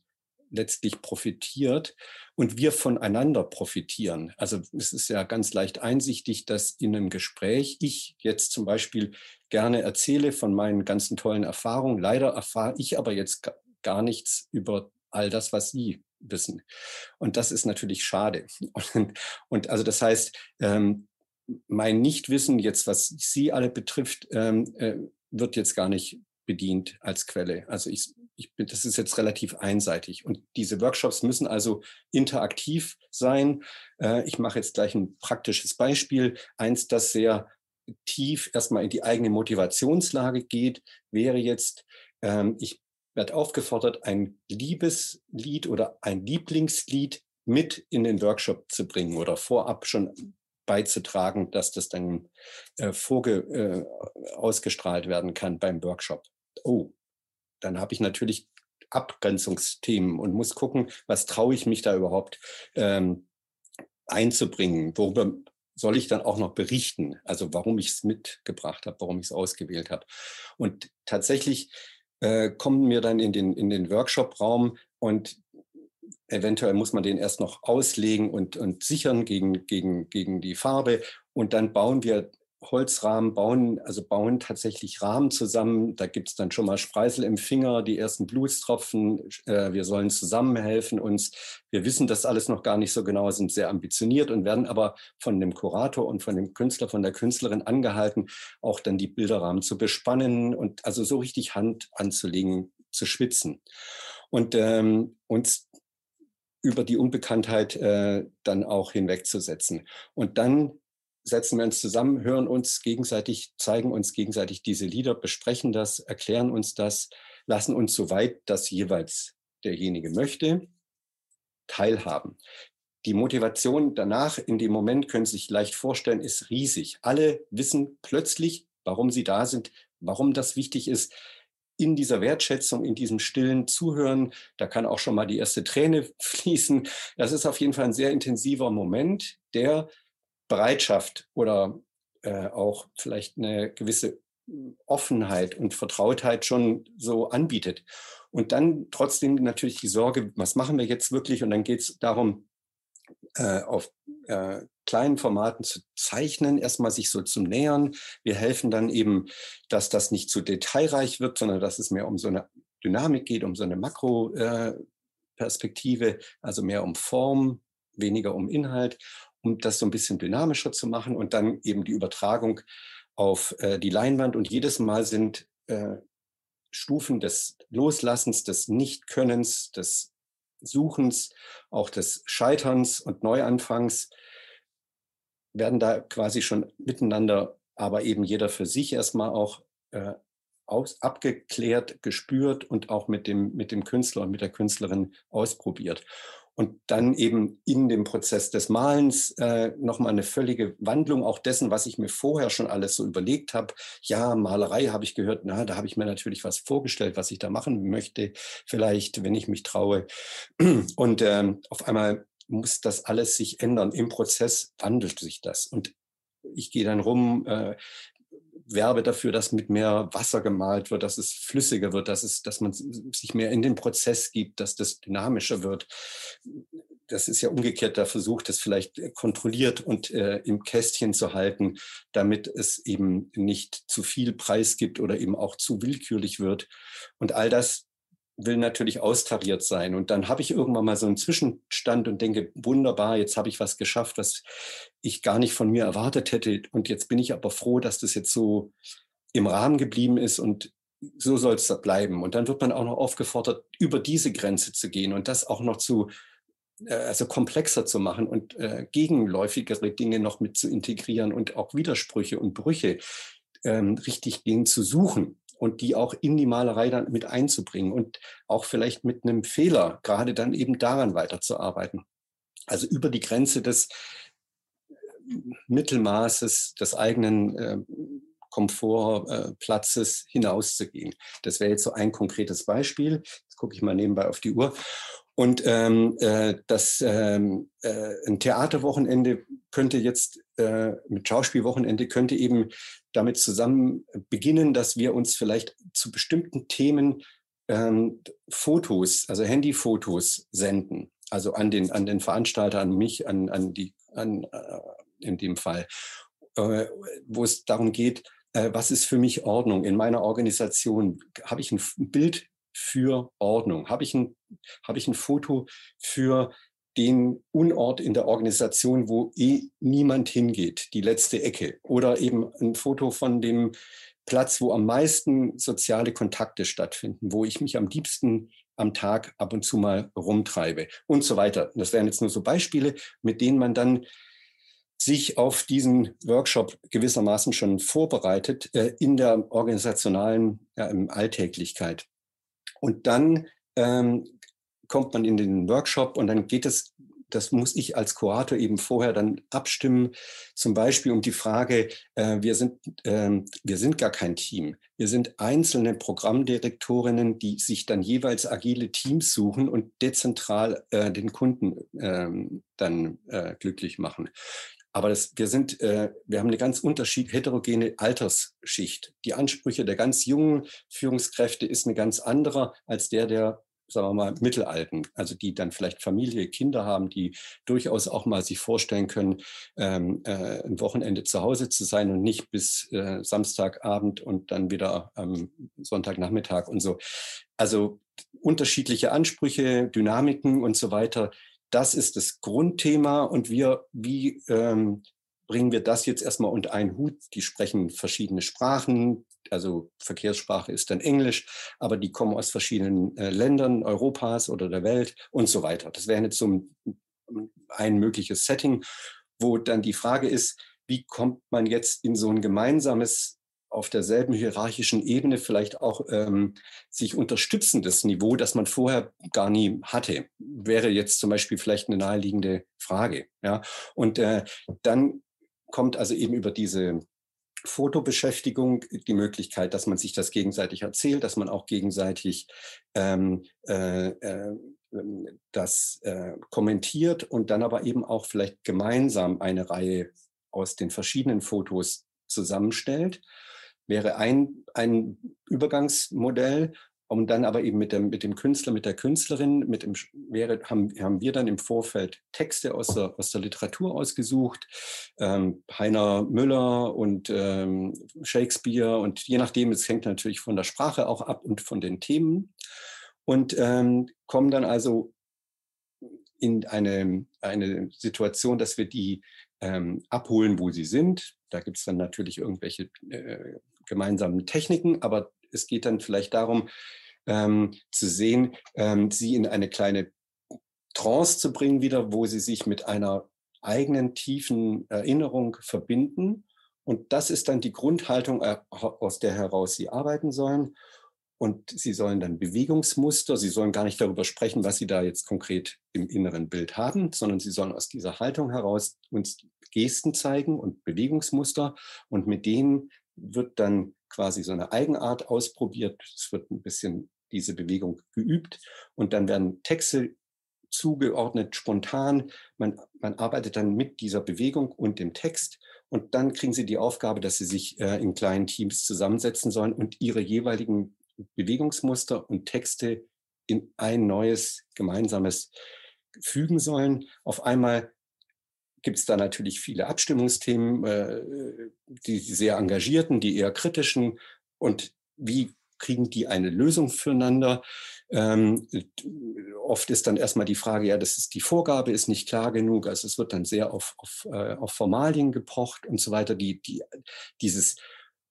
letztlich profitiert und wir voneinander profitieren. Also es ist ja ganz leicht einsichtig, dass in einem Gespräch ich jetzt zum Beispiel gerne erzähle von meinen ganzen tollen Erfahrungen. Leider erfahre ich aber jetzt gar nichts über all das, was Sie wissen. Und das ist natürlich schade. Und, und also das heißt, ähm, mein Nichtwissen jetzt, was Sie alle betrifft, ähm, äh, wird jetzt gar nicht bedient als Quelle. Also ich ich bin, das ist jetzt relativ einseitig. Und diese Workshops müssen also interaktiv sein. Äh, ich mache jetzt gleich ein praktisches Beispiel. Eins, das sehr tief erstmal in die eigene Motivationslage geht, wäre jetzt, ähm, ich werde aufgefordert, ein Liebeslied oder ein Lieblingslied mit in den Workshop zu bringen oder vorab schon beizutragen, dass das dann äh, vorge, äh, ausgestrahlt werden kann beim Workshop. Oh, dann habe ich natürlich Abgrenzungsthemen und muss gucken, was traue ich mich da überhaupt ähm, einzubringen, worüber soll ich dann auch noch berichten, also warum ich es mitgebracht habe, warum ich es ausgewählt habe. Und tatsächlich äh, kommen wir dann in den, in den Workshop-Raum und eventuell muss man den erst noch auslegen und, und sichern gegen, gegen, gegen die Farbe. Und dann bauen wir Holzrahmen, bauen, also bauen tatsächlich Rahmen zusammen. Da gibt es dann schon mal Spreisel im Finger, die ersten Blutstropfen. Äh, wir sollen zusammenhelfen uns. Wir wissen das alles noch gar nicht so genau, sind sehr ambitioniert und werden aber von dem Kurator und von dem Künstler, von der Künstlerin angehalten, auch dann die Bilderrahmen zu bespannen und also so richtig Hand anzulegen, zu schwitzen. Und ähm, uns über die Unbekanntheit äh, dann auch hinwegzusetzen. Und dann setzen wir uns zusammen, hören uns gegenseitig, zeigen uns gegenseitig diese Lieder, besprechen das, erklären uns das, lassen uns soweit das jeweils derjenige möchte, teilhaben. Die Motivation danach, in dem Moment, können Sie sich leicht vorstellen, ist riesig. Alle wissen plötzlich, warum sie da sind, warum das wichtig ist. In dieser Wertschätzung, in diesem stillen Zuhören, da kann auch schon mal die erste Träne fließen. Das ist auf jeden Fall ein sehr intensiver Moment, der Bereitschaft oder äh, auch vielleicht eine gewisse Offenheit und Vertrautheit schon so anbietet. Und dann trotzdem natürlich die Sorge, was machen wir jetzt wirklich? Und dann geht es darum, äh, auf äh, kleinen Formaten zu zeichnen, erstmal sich so zu nähern. Wir helfen dann eben, dass das nicht zu detailreich wird, sondern dass es mehr um so eine Dynamik geht, um so eine Makroperspektive, äh, also mehr um Form, weniger um Inhalt um das so ein bisschen dynamischer zu machen und dann eben die Übertragung auf äh, die Leinwand. Und jedes Mal sind äh, Stufen des Loslassens, des Nichtkönnens, des Suchens, auch des Scheiterns und Neuanfangs werden da quasi schon miteinander, aber eben jeder für sich erstmal auch äh, aus, abgeklärt, gespürt und auch mit dem, mit dem Künstler und mit der Künstlerin ausprobiert und dann eben in dem Prozess des Malens äh, nochmal eine völlige Wandlung auch dessen, was ich mir vorher schon alles so überlegt habe. Ja, Malerei habe ich gehört, na, da habe ich mir natürlich was vorgestellt, was ich da machen möchte, vielleicht, wenn ich mich traue. Und ähm, auf einmal muss das alles sich ändern. Im Prozess wandelt sich das. Und ich gehe dann rum, äh, werbe dafür, dass mit mehr Wasser gemalt wird, dass es flüssiger wird, dass, es, dass man sich mehr in den Prozess gibt, dass das dynamischer wird. Das ist ja umgekehrt der Versuch, das vielleicht kontrolliert und äh, im Kästchen zu halten, damit es eben nicht zu viel Preis gibt oder eben auch zu willkürlich wird. Und all das will natürlich austariert sein. Und dann habe ich irgendwann mal so einen Zwischenstand und denke, wunderbar, jetzt habe ich was geschafft, was ich gar nicht von mir erwartet hätte. Und jetzt bin ich aber froh, dass das jetzt so im Rahmen geblieben ist und so soll es bleiben. Und dann wird man auch noch aufgefordert, über diese Grenze zu gehen und das auch noch zu, äh, also komplexer zu machen und äh, gegenläufigere Dinge noch mit zu integrieren und auch Widersprüche und Brüche ähm, richtig gehen zu suchen und die auch in die Malerei dann mit einzubringen und auch vielleicht mit einem Fehler gerade dann eben daran weiterzuarbeiten. Also über die Grenze des äh, Mittelmaßes des eigenen äh, Komfortplatzes äh, hinauszugehen. Das wäre jetzt so ein konkretes Beispiel. Jetzt gucke ich mal nebenbei auf die Uhr. Und ähm, äh, das ähm, äh, ein Theaterwochenende könnte jetzt äh, mit Schauspielwochenende könnte eben damit zusammen beginnen, dass wir uns vielleicht zu bestimmten Themen ähm, Fotos, also Handyfotos senden. Also an den, an den Veranstalter, an mich, an, an die, an, äh, in dem Fall, äh, wo es darum geht, äh, was ist für mich Ordnung in meiner Organisation? Habe ich ein Bild für Ordnung? Habe ich ein, habe ich ein Foto für den Unort in der Organisation, wo eh niemand hingeht, die letzte Ecke. Oder eben ein Foto von dem Platz, wo am meisten soziale Kontakte stattfinden, wo ich mich am liebsten am Tag ab und zu mal rumtreibe und so weiter. Das wären jetzt nur so Beispiele, mit denen man dann sich auf diesen Workshop gewissermaßen schon vorbereitet äh, in der organisationalen ja, Alltäglichkeit. Und dann ähm, kommt man in den Workshop und dann geht es, das muss ich als Kurator eben vorher dann abstimmen, zum Beispiel um die Frage, äh, wir, sind, äh, wir sind gar kein Team. Wir sind einzelne Programmdirektorinnen, die sich dann jeweils agile Teams suchen und dezentral äh, den Kunden ähm, dann äh, glücklich machen. Aber das, wir sind, äh, wir haben eine ganz unterschied heterogene Altersschicht. Die Ansprüche der ganz jungen Führungskräfte ist eine ganz andere als der der sagen wir mal, Mittelalten, also die dann vielleicht Familie, Kinder haben, die durchaus auch mal sich vorstellen können, ähm, äh, ein Wochenende zu Hause zu sein und nicht bis äh, Samstagabend und dann wieder am Sonntagnachmittag und so. Also unterschiedliche Ansprüche, Dynamiken und so weiter. Das ist das Grundthema und wir, wie ähm, bringen wir das jetzt erstmal unter einen Hut? Die sprechen verschiedene Sprachen, also Verkehrssprache ist dann Englisch, aber die kommen aus verschiedenen äh, Ländern Europas oder der Welt und so weiter. Das wäre jetzt so ein, ein mögliches Setting, wo dann die Frage ist, wie kommt man jetzt in so ein gemeinsames auf derselben hierarchischen Ebene vielleicht auch ähm, sich unterstützendes Niveau, das man vorher gar nie hatte, wäre jetzt zum Beispiel vielleicht eine naheliegende Frage. Ja? Und äh, dann kommt also eben über diese Fotobeschäftigung die Möglichkeit, dass man sich das gegenseitig erzählt, dass man auch gegenseitig ähm, äh, äh, das äh, kommentiert und dann aber eben auch vielleicht gemeinsam eine Reihe aus den verschiedenen Fotos zusammenstellt, wäre ein, ein Übergangsmodell und dann aber eben mit dem, mit dem Künstler, mit der Künstlerin, mit dem, wäre, haben, haben wir dann im Vorfeld Texte aus der, aus der Literatur ausgesucht, ähm, Heiner Müller und ähm, Shakespeare und je nachdem, es hängt natürlich von der Sprache auch ab und von den Themen und ähm, kommen dann also in eine, eine Situation, dass wir die ähm, abholen, wo sie sind. Da gibt es dann natürlich irgendwelche äh, gemeinsamen Techniken, aber es geht dann vielleicht darum, ähm, zu sehen, ähm, sie in eine kleine Trance zu bringen wieder, wo sie sich mit einer eigenen tiefen Erinnerung verbinden. Und das ist dann die Grundhaltung, äh, aus der heraus sie arbeiten sollen. Und sie sollen dann Bewegungsmuster, sie sollen gar nicht darüber sprechen, was sie da jetzt konkret im inneren Bild haben, sondern sie sollen aus dieser Haltung heraus uns Gesten zeigen und Bewegungsmuster. Und mit denen wird dann quasi so eine Eigenart ausprobiert. Es wird ein bisschen diese Bewegung geübt und dann werden Texte zugeordnet, spontan. Man, man arbeitet dann mit dieser Bewegung und dem Text und dann kriegen sie die Aufgabe, dass sie sich äh, in kleinen Teams zusammensetzen sollen und ihre jeweiligen Bewegungsmuster und Texte in ein neues gemeinsames fügen sollen. Auf einmal gibt es da natürlich viele Abstimmungsthemen, äh, die sehr engagierten, die eher kritischen. Und wie kriegen die eine Lösung füreinander? Ähm, oft ist dann erstmal die Frage, ja, das ist die Vorgabe, ist nicht klar genug. Also es wird dann sehr auf, auf, äh, auf Formalien gepocht und so weiter. Die, die, dieses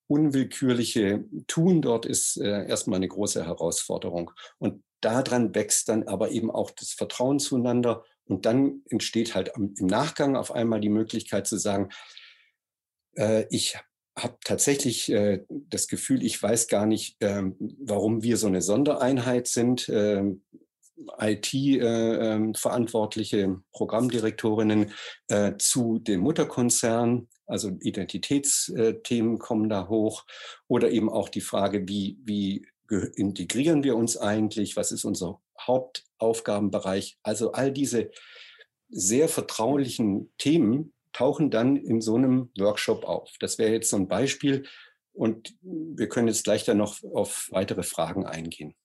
unwillkürliche Tun dort ist äh, erstmal eine große Herausforderung. Und daran wächst dann aber eben auch das Vertrauen zueinander und dann entsteht halt im Nachgang auf einmal die Möglichkeit zu sagen, äh, ich habe tatsächlich äh, das Gefühl, ich weiß gar nicht, äh, warum wir so eine Sondereinheit sind. Ähm, IT-verantwortliche äh, ähm, Programmdirektorinnen äh, zu dem Mutterkonzern, also Identitätsthemen kommen da hoch. Oder eben auch die Frage, wie, wie integrieren wir uns eigentlich, was ist unser Hauptaufgabenbereich. Also all diese sehr vertraulichen Themen tauchen dann in so einem Workshop auf. Das wäre jetzt so ein Beispiel und wir können jetzt gleich dann noch auf weitere Fragen eingehen.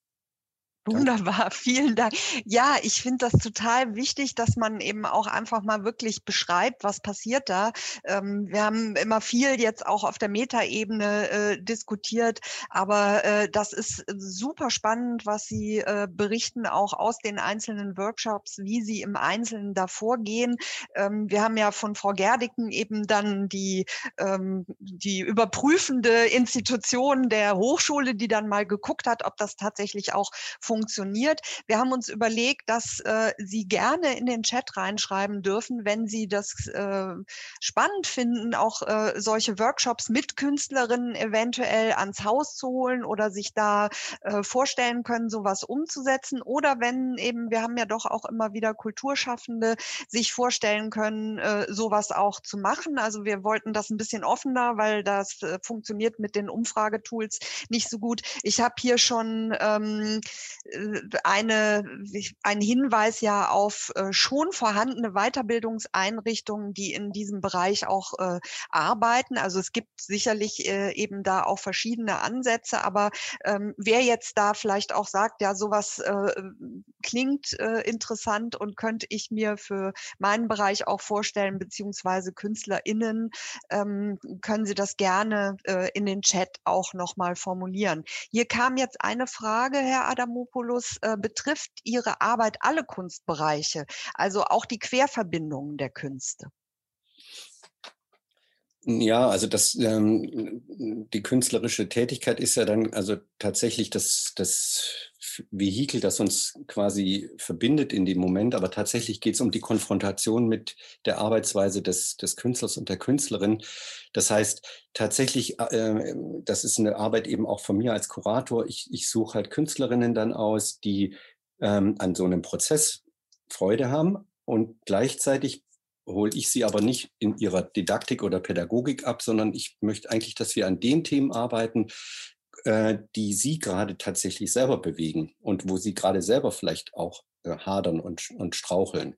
Wunderbar, vielen Dank. Ja, ich finde das total wichtig, dass man eben auch einfach mal wirklich beschreibt, was passiert da. Ähm, wir haben immer viel jetzt auch auf der Metaebene äh, diskutiert, aber äh, das ist super spannend, was Sie äh, berichten, auch aus den einzelnen Workshops, wie Sie im Einzelnen da vorgehen. Ähm, wir haben ja von Frau Gerdiken eben dann die, ähm, die überprüfende Institution der Hochschule, die dann mal geguckt hat, ob das tatsächlich auch funktioniert. Wir haben uns überlegt, dass äh, Sie gerne in den Chat reinschreiben dürfen, wenn Sie das äh, spannend finden, auch äh, solche Workshops mit Künstlerinnen eventuell ans Haus zu holen oder sich da äh, vorstellen können, sowas umzusetzen. Oder wenn eben, wir haben ja doch auch immer wieder Kulturschaffende, sich vorstellen können, äh, sowas auch zu machen. Also wir wollten das ein bisschen offener, weil das äh, funktioniert mit den Umfragetools nicht so gut. Ich habe hier schon ähm, eine, ein Hinweis ja auf äh, schon vorhandene Weiterbildungseinrichtungen, die in diesem Bereich auch äh, arbeiten. Also es gibt sicherlich äh, eben da auch verschiedene Ansätze, aber ähm, wer jetzt da vielleicht auch sagt, ja, sowas äh, klingt äh, interessant und könnte ich mir für meinen Bereich auch vorstellen, beziehungsweise KünstlerInnen, ähm, können Sie das gerne äh, in den Chat auch nochmal formulieren. Hier kam jetzt eine Frage, Herr Adamopoulos, äh, betrifft Ihre Arbeit alle Kunstbereiche, also auch die Querverbindungen der Künste? Ja, also das, ähm, die künstlerische Tätigkeit ist ja dann also tatsächlich das, das Vehikel, das uns quasi verbindet in dem Moment, aber tatsächlich geht es um die Konfrontation mit der Arbeitsweise des, des Künstlers und der Künstlerin. Das heißt, tatsächlich, äh, das ist eine Arbeit eben auch von mir als Kurator. Ich, ich suche halt Künstlerinnen dann aus, die ähm, an so einem Prozess Freude haben und gleichzeitig hole ich sie aber nicht in ihrer Didaktik oder Pädagogik ab, sondern ich möchte eigentlich, dass wir an den Themen arbeiten, äh, die sie gerade tatsächlich selber bewegen und wo sie gerade selber vielleicht auch äh, hadern und, und straucheln.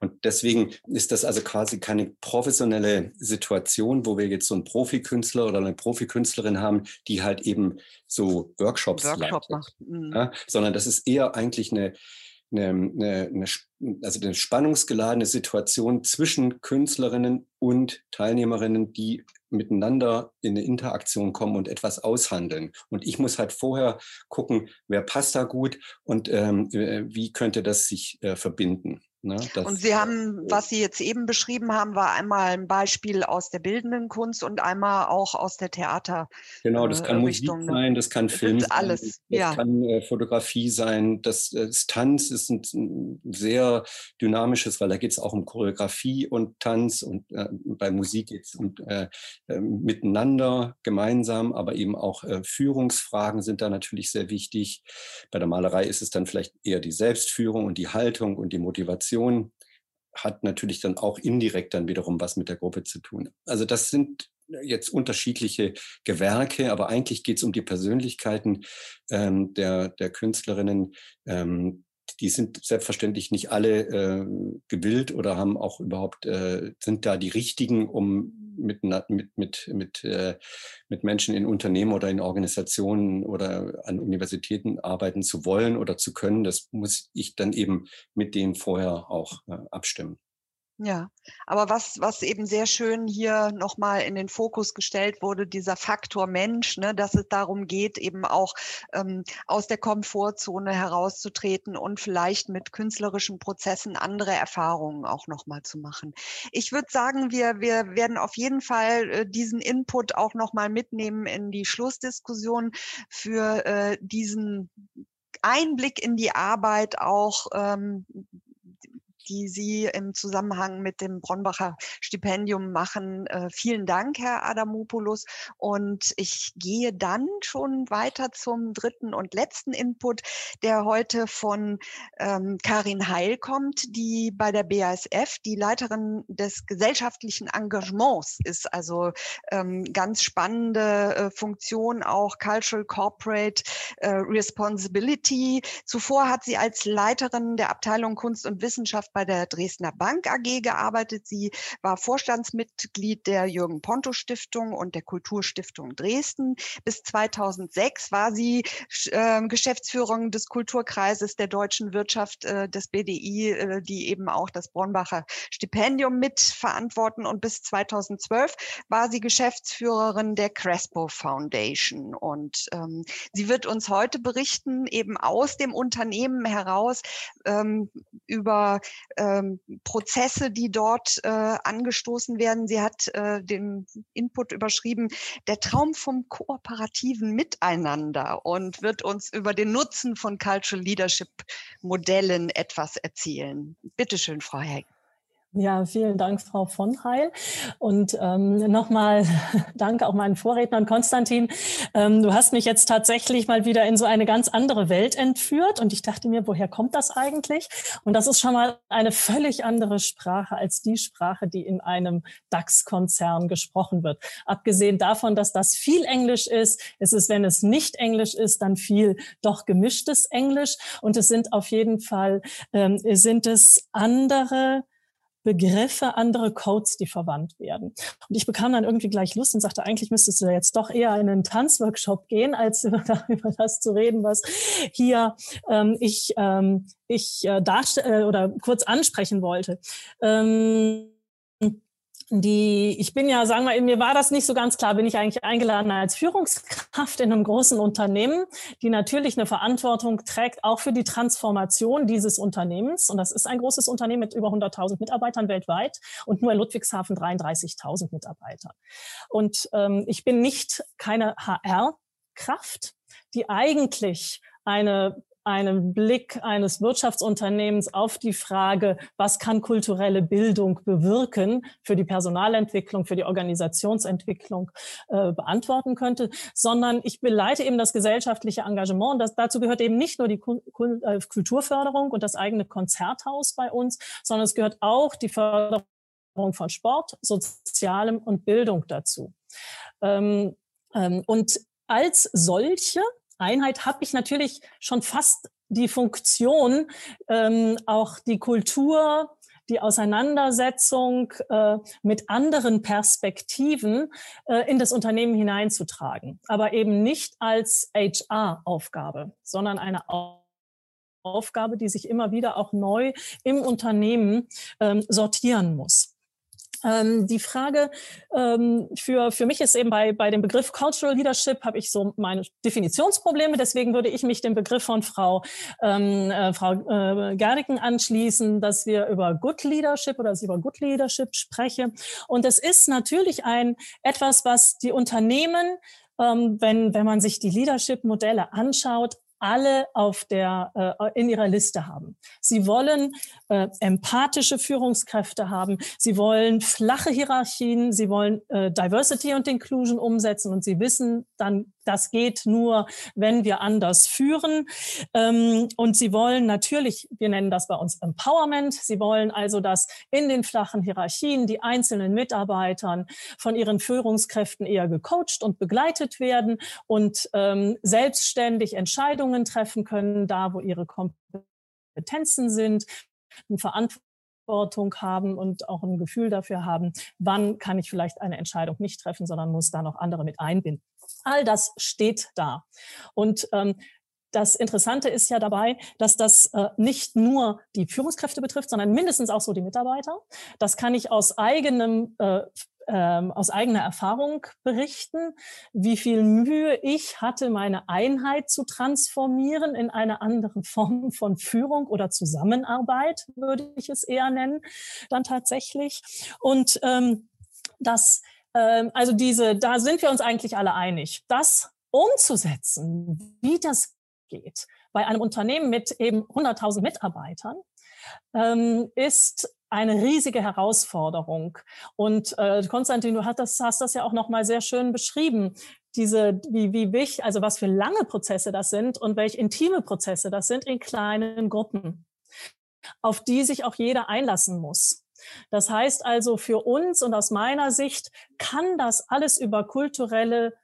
Und deswegen ist das also quasi keine professionelle Situation, wo wir jetzt so einen Profikünstler oder eine Profikünstlerin haben, die halt eben so Workshops Workshop leitet, mhm. ja, sondern das ist eher eigentlich eine eine, eine, also eine spannungsgeladene Situation zwischen Künstlerinnen und Teilnehmerinnen, die miteinander in eine Interaktion kommen und etwas aushandeln. Und ich muss halt vorher gucken, wer passt da gut und ähm, wie könnte das sich äh, verbinden. Ne, und Sie haben, was Sie jetzt eben beschrieben haben, war einmal ein Beispiel aus der bildenden Kunst und einmal auch aus der Theater. Genau, das kann äh, Musik ne? sein, das kann Film sein, alles, das ja. kann äh, Fotografie sein, das, äh, das Tanz ist ein, ein, sehr dynamisches, weil da geht es auch um Choreografie und Tanz und äh, bei Musik geht es um äh, miteinander, gemeinsam, aber eben auch äh, Führungsfragen sind da natürlich sehr wichtig. Bei der Malerei ist es dann vielleicht eher die Selbstführung und die Haltung und die Motivation Kommunikation hat natürlich dann auch indirekt dann wiederum was mit der Gruppe zu tun. Also das sind jetzt unterschiedliche Gewerke, aber eigentlich geht es um die Persönlichkeiten ähm, der, der Künstlerinnen. Ähm, die sind selbstverständlich nicht alle äh, gewillt oder haben auch überhaupt, äh, sind da die richtigen, um mit, mit, mit, mit, äh, mit Menschen in Unternehmen oder in Organisationen oder an Universitäten arbeiten zu wollen oder zu können. Das muss ich dann eben mit denen vorher auch äh, abstimmen. Ja, aber was, was eben sehr schön hier nochmal in den Fokus gestellt wurde, dieser Faktor Mensch, ne, dass es darum geht, eben auch ähm, aus der Komfortzone herauszutreten und vielleicht mit künstlerischen Prozessen andere Erfahrungen auch nochmal zu machen. Ich würde sagen, wir, wir werden auf jeden Fall äh, diesen Input auch nochmal mitnehmen in die Schlussdiskussion für äh, diesen Einblick in die Arbeit auch ähm, die Sie im Zusammenhang mit dem Bronbacher Stipendium machen. Äh, vielen Dank, Herr Adamopoulos. Und ich gehe dann schon weiter zum dritten und letzten Input, der heute von ähm, Karin Heil kommt, die bei der BASF die Leiterin des gesellschaftlichen Engagements ist. Also ähm, ganz spannende äh, Funktion auch Cultural Corporate äh, Responsibility. Zuvor hat sie als Leiterin der Abteilung Kunst und Wissenschaft bei bei der Dresdner Bank AG gearbeitet. Sie war Vorstandsmitglied der Jürgen Ponto Stiftung und der Kulturstiftung Dresden. Bis 2006 war sie äh, Geschäftsführerin des Kulturkreises der deutschen Wirtschaft äh, des BDI, äh, die eben auch das Bronbacher Stipendium mitverantworten. Und bis 2012 war sie Geschäftsführerin der Crespo Foundation. Und ähm, sie wird uns heute berichten, eben aus dem Unternehmen heraus ähm, über ähm, Prozesse, die dort äh, angestoßen werden. Sie hat äh, den Input überschrieben, der Traum vom kooperativen Miteinander und wird uns über den Nutzen von Cultural Leadership Modellen etwas erzählen. Bitte schön, Frau Heck. Ja, vielen Dank, Frau von Heil. Und ähm, nochmal danke auch meinen Vorrednern, Konstantin. Ähm, du hast mich jetzt tatsächlich mal wieder in so eine ganz andere Welt entführt. Und ich dachte mir, woher kommt das eigentlich? Und das ist schon mal eine völlig andere Sprache als die Sprache, die in einem DAX-Konzern gesprochen wird. Abgesehen davon, dass das viel Englisch ist, ist es, wenn es nicht Englisch ist, dann viel doch gemischtes Englisch. Und es sind auf jeden Fall, ähm, sind es andere Begriffe, andere Codes, die verwandt werden. Und ich bekam dann irgendwie gleich Lust und sagte, eigentlich müsstest du jetzt doch eher in einen Tanzworkshop gehen, als über, über das zu reden, was hier ähm, ich, ähm, ich äh, darstelle äh, oder kurz ansprechen wollte. Ähm, die, ich bin ja, sagen wir, mir war das nicht so ganz klar, bin ich eigentlich eingeladen als Führungskraft in einem großen Unternehmen, die natürlich eine Verantwortung trägt, auch für die Transformation dieses Unternehmens. Und das ist ein großes Unternehmen mit über 100.000 Mitarbeitern weltweit und nur in Ludwigshafen 33.000 Mitarbeiter. Und ähm, ich bin nicht keine HR-Kraft, die eigentlich eine einen Blick eines Wirtschaftsunternehmens auf die Frage, was kann kulturelle Bildung bewirken für die Personalentwicklung, für die Organisationsentwicklung äh, beantworten könnte, sondern ich beleite eben das gesellschaftliche Engagement. Das, dazu gehört eben nicht nur die äh, Kulturförderung und das eigene Konzerthaus bei uns, sondern es gehört auch die Förderung von Sport, Sozialem und Bildung dazu. Ähm, ähm, und als solche Einheit habe ich natürlich schon fast die Funktion, ähm, auch die Kultur, die Auseinandersetzung äh, mit anderen Perspektiven äh, in das Unternehmen hineinzutragen. Aber eben nicht als HR-Aufgabe, sondern eine Aufgabe, die sich immer wieder auch neu im Unternehmen ähm, sortieren muss. Ähm, die Frage ähm, für, für mich ist eben bei, bei dem Begriff Cultural Leadership habe ich so meine Definitionsprobleme. Deswegen würde ich mich dem Begriff von Frau, ähm, äh, Frau äh, Gerdiken anschließen, dass wir über Good Leadership oder dass ich über Good Leadership spreche. Und es ist natürlich ein etwas, was die Unternehmen ähm, wenn, wenn man sich die Leadership-Modelle anschaut, alle auf der, äh, in ihrer Liste haben. Sie wollen äh, empathische Führungskräfte haben. Sie wollen flache Hierarchien. Sie wollen äh, Diversity und Inclusion umsetzen. Und sie wissen dann, das geht nur, wenn wir anders führen. Ähm, und sie wollen natürlich, wir nennen das bei uns Empowerment. Sie wollen also, dass in den flachen Hierarchien die einzelnen Mitarbeitern von ihren Führungskräften eher gecoacht und begleitet werden und ähm, selbstständig Entscheidungen Entscheidungen treffen können, da wo ihre Kompetenzen sind, eine Verantwortung haben und auch ein Gefühl dafür haben, wann kann ich vielleicht eine Entscheidung nicht treffen, sondern muss da noch andere mit einbinden. All das steht da. Und ähm, das Interessante ist ja dabei, dass das äh, nicht nur die Führungskräfte betrifft, sondern mindestens auch so die Mitarbeiter. Das kann ich aus eigenem äh, ähm, aus eigener Erfahrung berichten, wie viel Mühe ich hatte, meine Einheit zu transformieren in eine andere Form von Führung oder Zusammenarbeit, würde ich es eher nennen, dann tatsächlich. Und ähm, das, ähm, also diese, da sind wir uns eigentlich alle einig, das umzusetzen, wie das geht, bei einem Unternehmen mit eben 100.000 Mitarbeitern, ähm, ist eine riesige Herausforderung. Und äh, Konstantin, du hast das, hast das ja auch noch mal sehr schön beschrieben. Diese, wie, wie wichtig, also was für lange Prozesse das sind und welche intime Prozesse das sind in kleinen Gruppen, auf die sich auch jeder einlassen muss. Das heißt also für uns und aus meiner Sicht kann das alles über kulturelle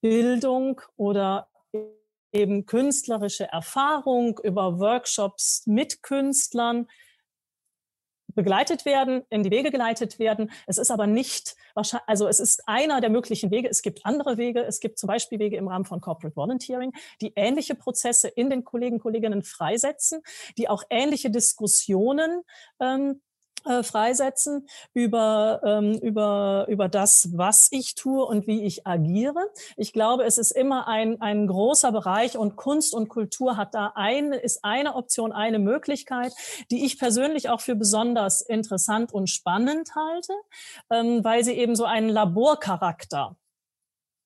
Bildung oder eben künstlerische Erfahrung, über Workshops mit Künstlern begleitet werden, in die Wege geleitet werden. Es ist aber nicht wahrscheinlich, also es ist einer der möglichen Wege. Es gibt andere Wege. Es gibt zum Beispiel Wege im Rahmen von Corporate Volunteering, die ähnliche Prozesse in den Kollegen, Kolleginnen freisetzen, die auch ähnliche Diskussionen ähm, äh, freisetzen über, ähm, über, über das, was ich tue und wie ich agiere. Ich glaube, es ist immer ein, ein großer Bereich und Kunst und Kultur hat da eine, ist eine Option, eine Möglichkeit, die ich persönlich auch für besonders interessant und spannend halte, ähm, weil sie eben so einen Laborcharakter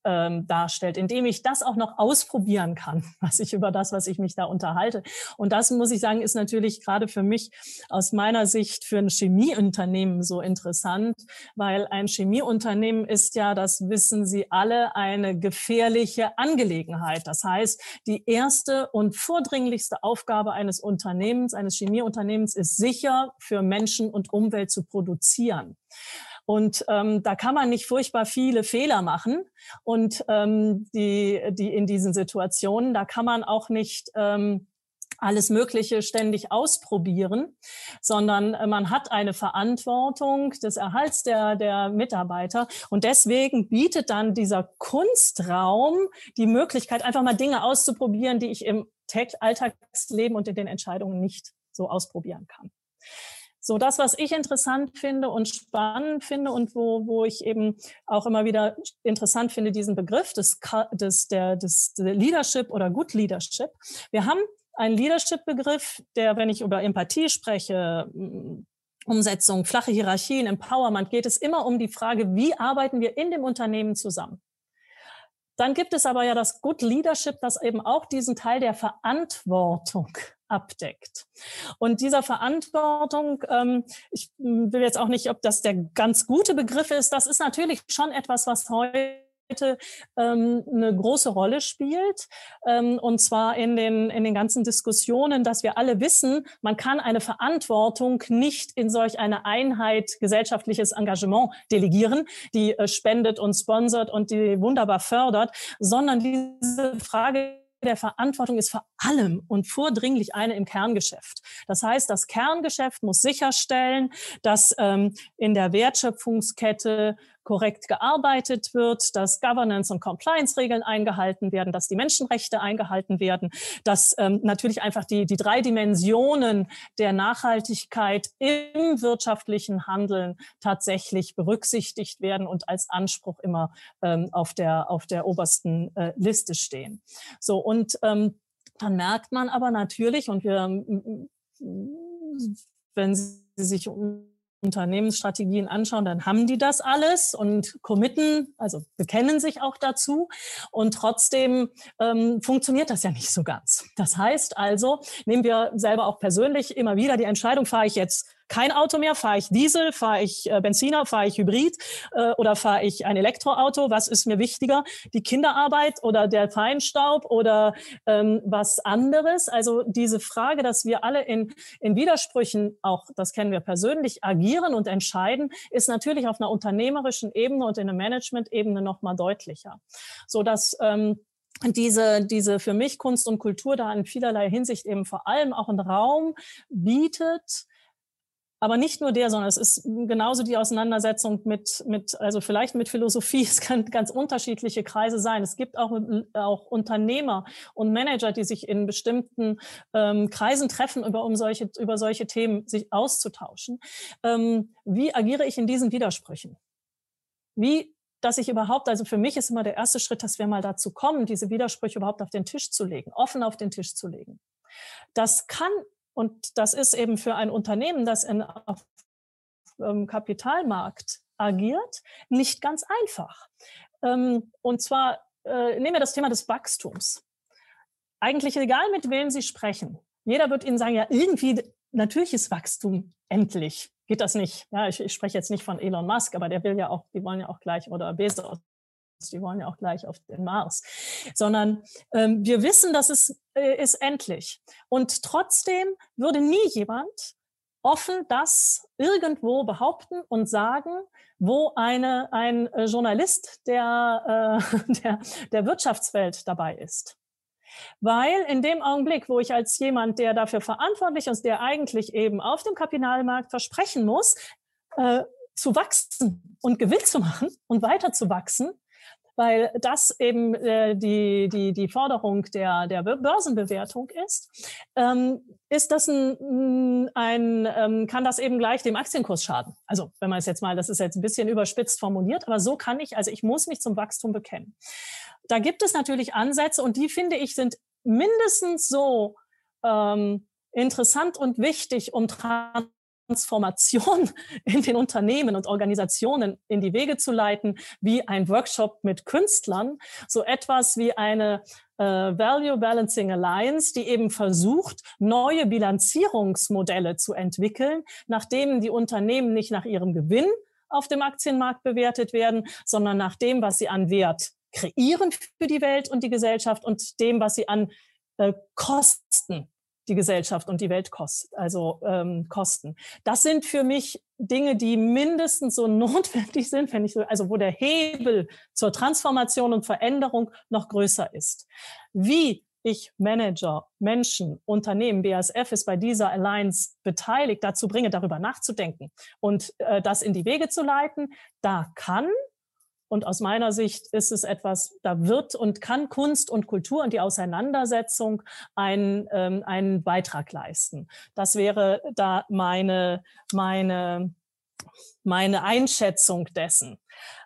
ähm, darstellt, indem ich das auch noch ausprobieren kann, was ich über das, was ich mich da unterhalte. Und das muss ich sagen, ist natürlich gerade für mich aus meiner Sicht für ein Chemieunternehmen so interessant, weil ein Chemieunternehmen ist ja, das wissen Sie alle, eine gefährliche Angelegenheit. Das heißt, die erste und vordringlichste Aufgabe eines Unternehmens, eines Chemieunternehmens ist sicher für Menschen und Umwelt zu produzieren. Und ähm, da kann man nicht furchtbar viele Fehler machen. Und ähm, die, die in diesen Situationen, da kann man auch nicht ähm, alles Mögliche ständig ausprobieren, sondern äh, man hat eine Verantwortung des Erhalts der, der Mitarbeiter. Und deswegen bietet dann dieser Kunstraum die Möglichkeit, einfach mal Dinge auszuprobieren, die ich im Alltagsleben und in den Entscheidungen nicht so ausprobieren kann. So das, was ich interessant finde und spannend finde und wo, wo ich eben auch immer wieder interessant finde, diesen Begriff des, des, der, des Leadership oder Good Leadership. Wir haben einen Leadership-Begriff, der, wenn ich über Empathie spreche, Umsetzung, flache Hierarchien, Empowerment, geht es immer um die Frage, wie arbeiten wir in dem Unternehmen zusammen. Dann gibt es aber ja das Good Leadership, das eben auch diesen Teil der Verantwortung abdeckt. Und dieser Verantwortung, ähm, ich will jetzt auch nicht, ob das der ganz gute Begriff ist, das ist natürlich schon etwas, was heute eine große Rolle spielt. Ähm, und zwar in den, in den ganzen Diskussionen, dass wir alle wissen, man kann eine Verantwortung nicht in solch eine Einheit gesellschaftliches Engagement delegieren, die äh, spendet und sponsert und die wunderbar fördert, sondern diese Frage der Verantwortung ist vor allem und vordringlich eine im Kerngeschäft. Das heißt, das Kerngeschäft muss sicherstellen, dass ähm, in der Wertschöpfungskette korrekt gearbeitet wird, dass Governance- und Compliance-Regeln eingehalten werden, dass die Menschenrechte eingehalten werden, dass ähm, natürlich einfach die, die drei Dimensionen der Nachhaltigkeit im wirtschaftlichen Handeln tatsächlich berücksichtigt werden und als Anspruch immer ähm, auf, der, auf der obersten äh, Liste stehen. So, und ähm, dann merkt man aber natürlich, und wir, wenn Sie sich Unternehmensstrategien anschauen, dann haben die das alles und committen, also bekennen sich auch dazu. Und trotzdem ähm, funktioniert das ja nicht so ganz. Das heißt also, nehmen wir selber auch persönlich immer wieder die Entscheidung, fahre ich jetzt kein Auto mehr, fahre ich Diesel, fahre ich äh, Benziner, fahre ich Hybrid äh, oder fahre ich ein Elektroauto? Was ist mir wichtiger? Die Kinderarbeit oder der Feinstaub oder ähm, was anderes? Also diese Frage, dass wir alle in, in Widersprüchen, auch das kennen wir persönlich, agieren und entscheiden, ist natürlich auf einer unternehmerischen Ebene und in der Management-Ebene noch mal deutlicher. So dass ähm, diese, diese für mich Kunst und Kultur da in vielerlei Hinsicht eben vor allem auch einen Raum bietet, aber nicht nur der, sondern es ist genauso die Auseinandersetzung mit, mit also vielleicht mit Philosophie. Es kann ganz unterschiedliche Kreise sein. Es gibt auch, auch Unternehmer und Manager, die sich in bestimmten ähm, Kreisen treffen, über, um solche, über solche Themen sich auszutauschen. Ähm, wie agiere ich in diesen Widersprüchen? Wie dass ich überhaupt, also für mich ist immer der erste Schritt, dass wir mal dazu kommen, diese Widersprüche überhaupt auf den Tisch zu legen, offen auf den Tisch zu legen. Das kann und das ist eben für ein Unternehmen, das in, auf ähm, Kapitalmarkt agiert, nicht ganz einfach. Ähm, und zwar äh, nehmen wir das Thema des Wachstums. Eigentlich egal, mit wem Sie sprechen. Jeder wird Ihnen sagen, ja, irgendwie, natürlich ist Wachstum endlich. Geht das nicht? Ja, ich, ich spreche jetzt nicht von Elon Musk, aber der will ja auch, die wollen ja auch gleich, oder Bezos, die wollen ja auch gleich auf den Mars, sondern ähm, wir wissen, dass es äh, ist endlich. Und trotzdem würde nie jemand offen das irgendwo behaupten und sagen, wo eine, ein äh, Journalist der, äh, der, der Wirtschaftswelt dabei ist. Weil in dem Augenblick, wo ich als jemand, der dafür verantwortlich ist, der eigentlich eben auf dem Kapitalmarkt versprechen muss, äh, zu wachsen und Gewinn zu machen und weiter zu wachsen, weil das eben äh, die, die, die Forderung der, der Börsenbewertung ist, ähm, ist das ein, ein ähm, kann das eben gleich dem Aktienkurs schaden. Also wenn man es jetzt mal, das ist jetzt ein bisschen überspitzt formuliert, aber so kann ich, also ich muss mich zum Wachstum bekennen. Da gibt es natürlich Ansätze und die finde ich sind mindestens so ähm, interessant und wichtig, um Transformation in den Unternehmen und Organisationen in die Wege zu leiten, wie ein Workshop mit Künstlern, so etwas wie eine äh, Value Balancing Alliance, die eben versucht, neue Bilanzierungsmodelle zu entwickeln, nachdem die Unternehmen nicht nach ihrem Gewinn auf dem Aktienmarkt bewertet werden, sondern nach dem, was sie an Wert kreieren für die Welt und die Gesellschaft und dem, was sie an äh, Kosten die Gesellschaft und die Welt kostet, also ähm, Kosten. Das sind für mich Dinge, die mindestens so notwendig sind, wenn ich so, also wo der Hebel zur Transformation und Veränderung noch größer ist. Wie ich Manager, Menschen, Unternehmen, BASF ist bei dieser Alliance beteiligt, dazu bringe, darüber nachzudenken und äh, das in die Wege zu leiten, da kann und aus meiner Sicht ist es etwas, da wird und kann Kunst und Kultur und die Auseinandersetzung einen, ähm, einen Beitrag leisten. Das wäre da meine, meine, meine Einschätzung dessen.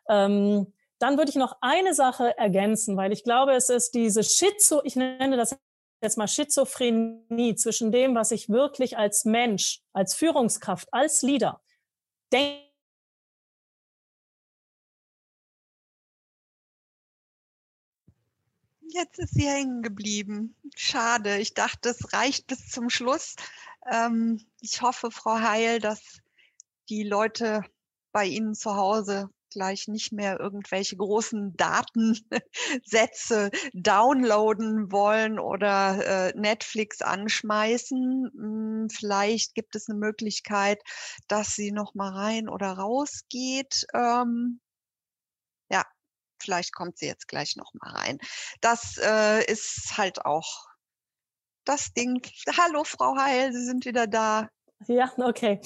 Ähm, dann würde ich noch eine Sache ergänzen, weil ich glaube, es ist diese Schizo, ich nenne das jetzt mal Schizophrenie zwischen dem, was ich wirklich als Mensch, als Führungskraft, als Leader denke Jetzt ist sie hängen geblieben. Schade. Ich dachte, es reicht bis zum Schluss. Ähm, ich hoffe, Frau Heil, dass die Leute bei Ihnen zu Hause gleich nicht mehr irgendwelche großen Datensätze downloaden wollen oder äh, Netflix anschmeißen. Hm, vielleicht gibt es eine Möglichkeit, dass sie noch mal rein oder raus geht. Ähm, vielleicht kommt sie jetzt gleich noch mal rein. Das äh, ist halt auch das Ding. Hallo, Frau Heil, Sie sind wieder da. Ja, okay.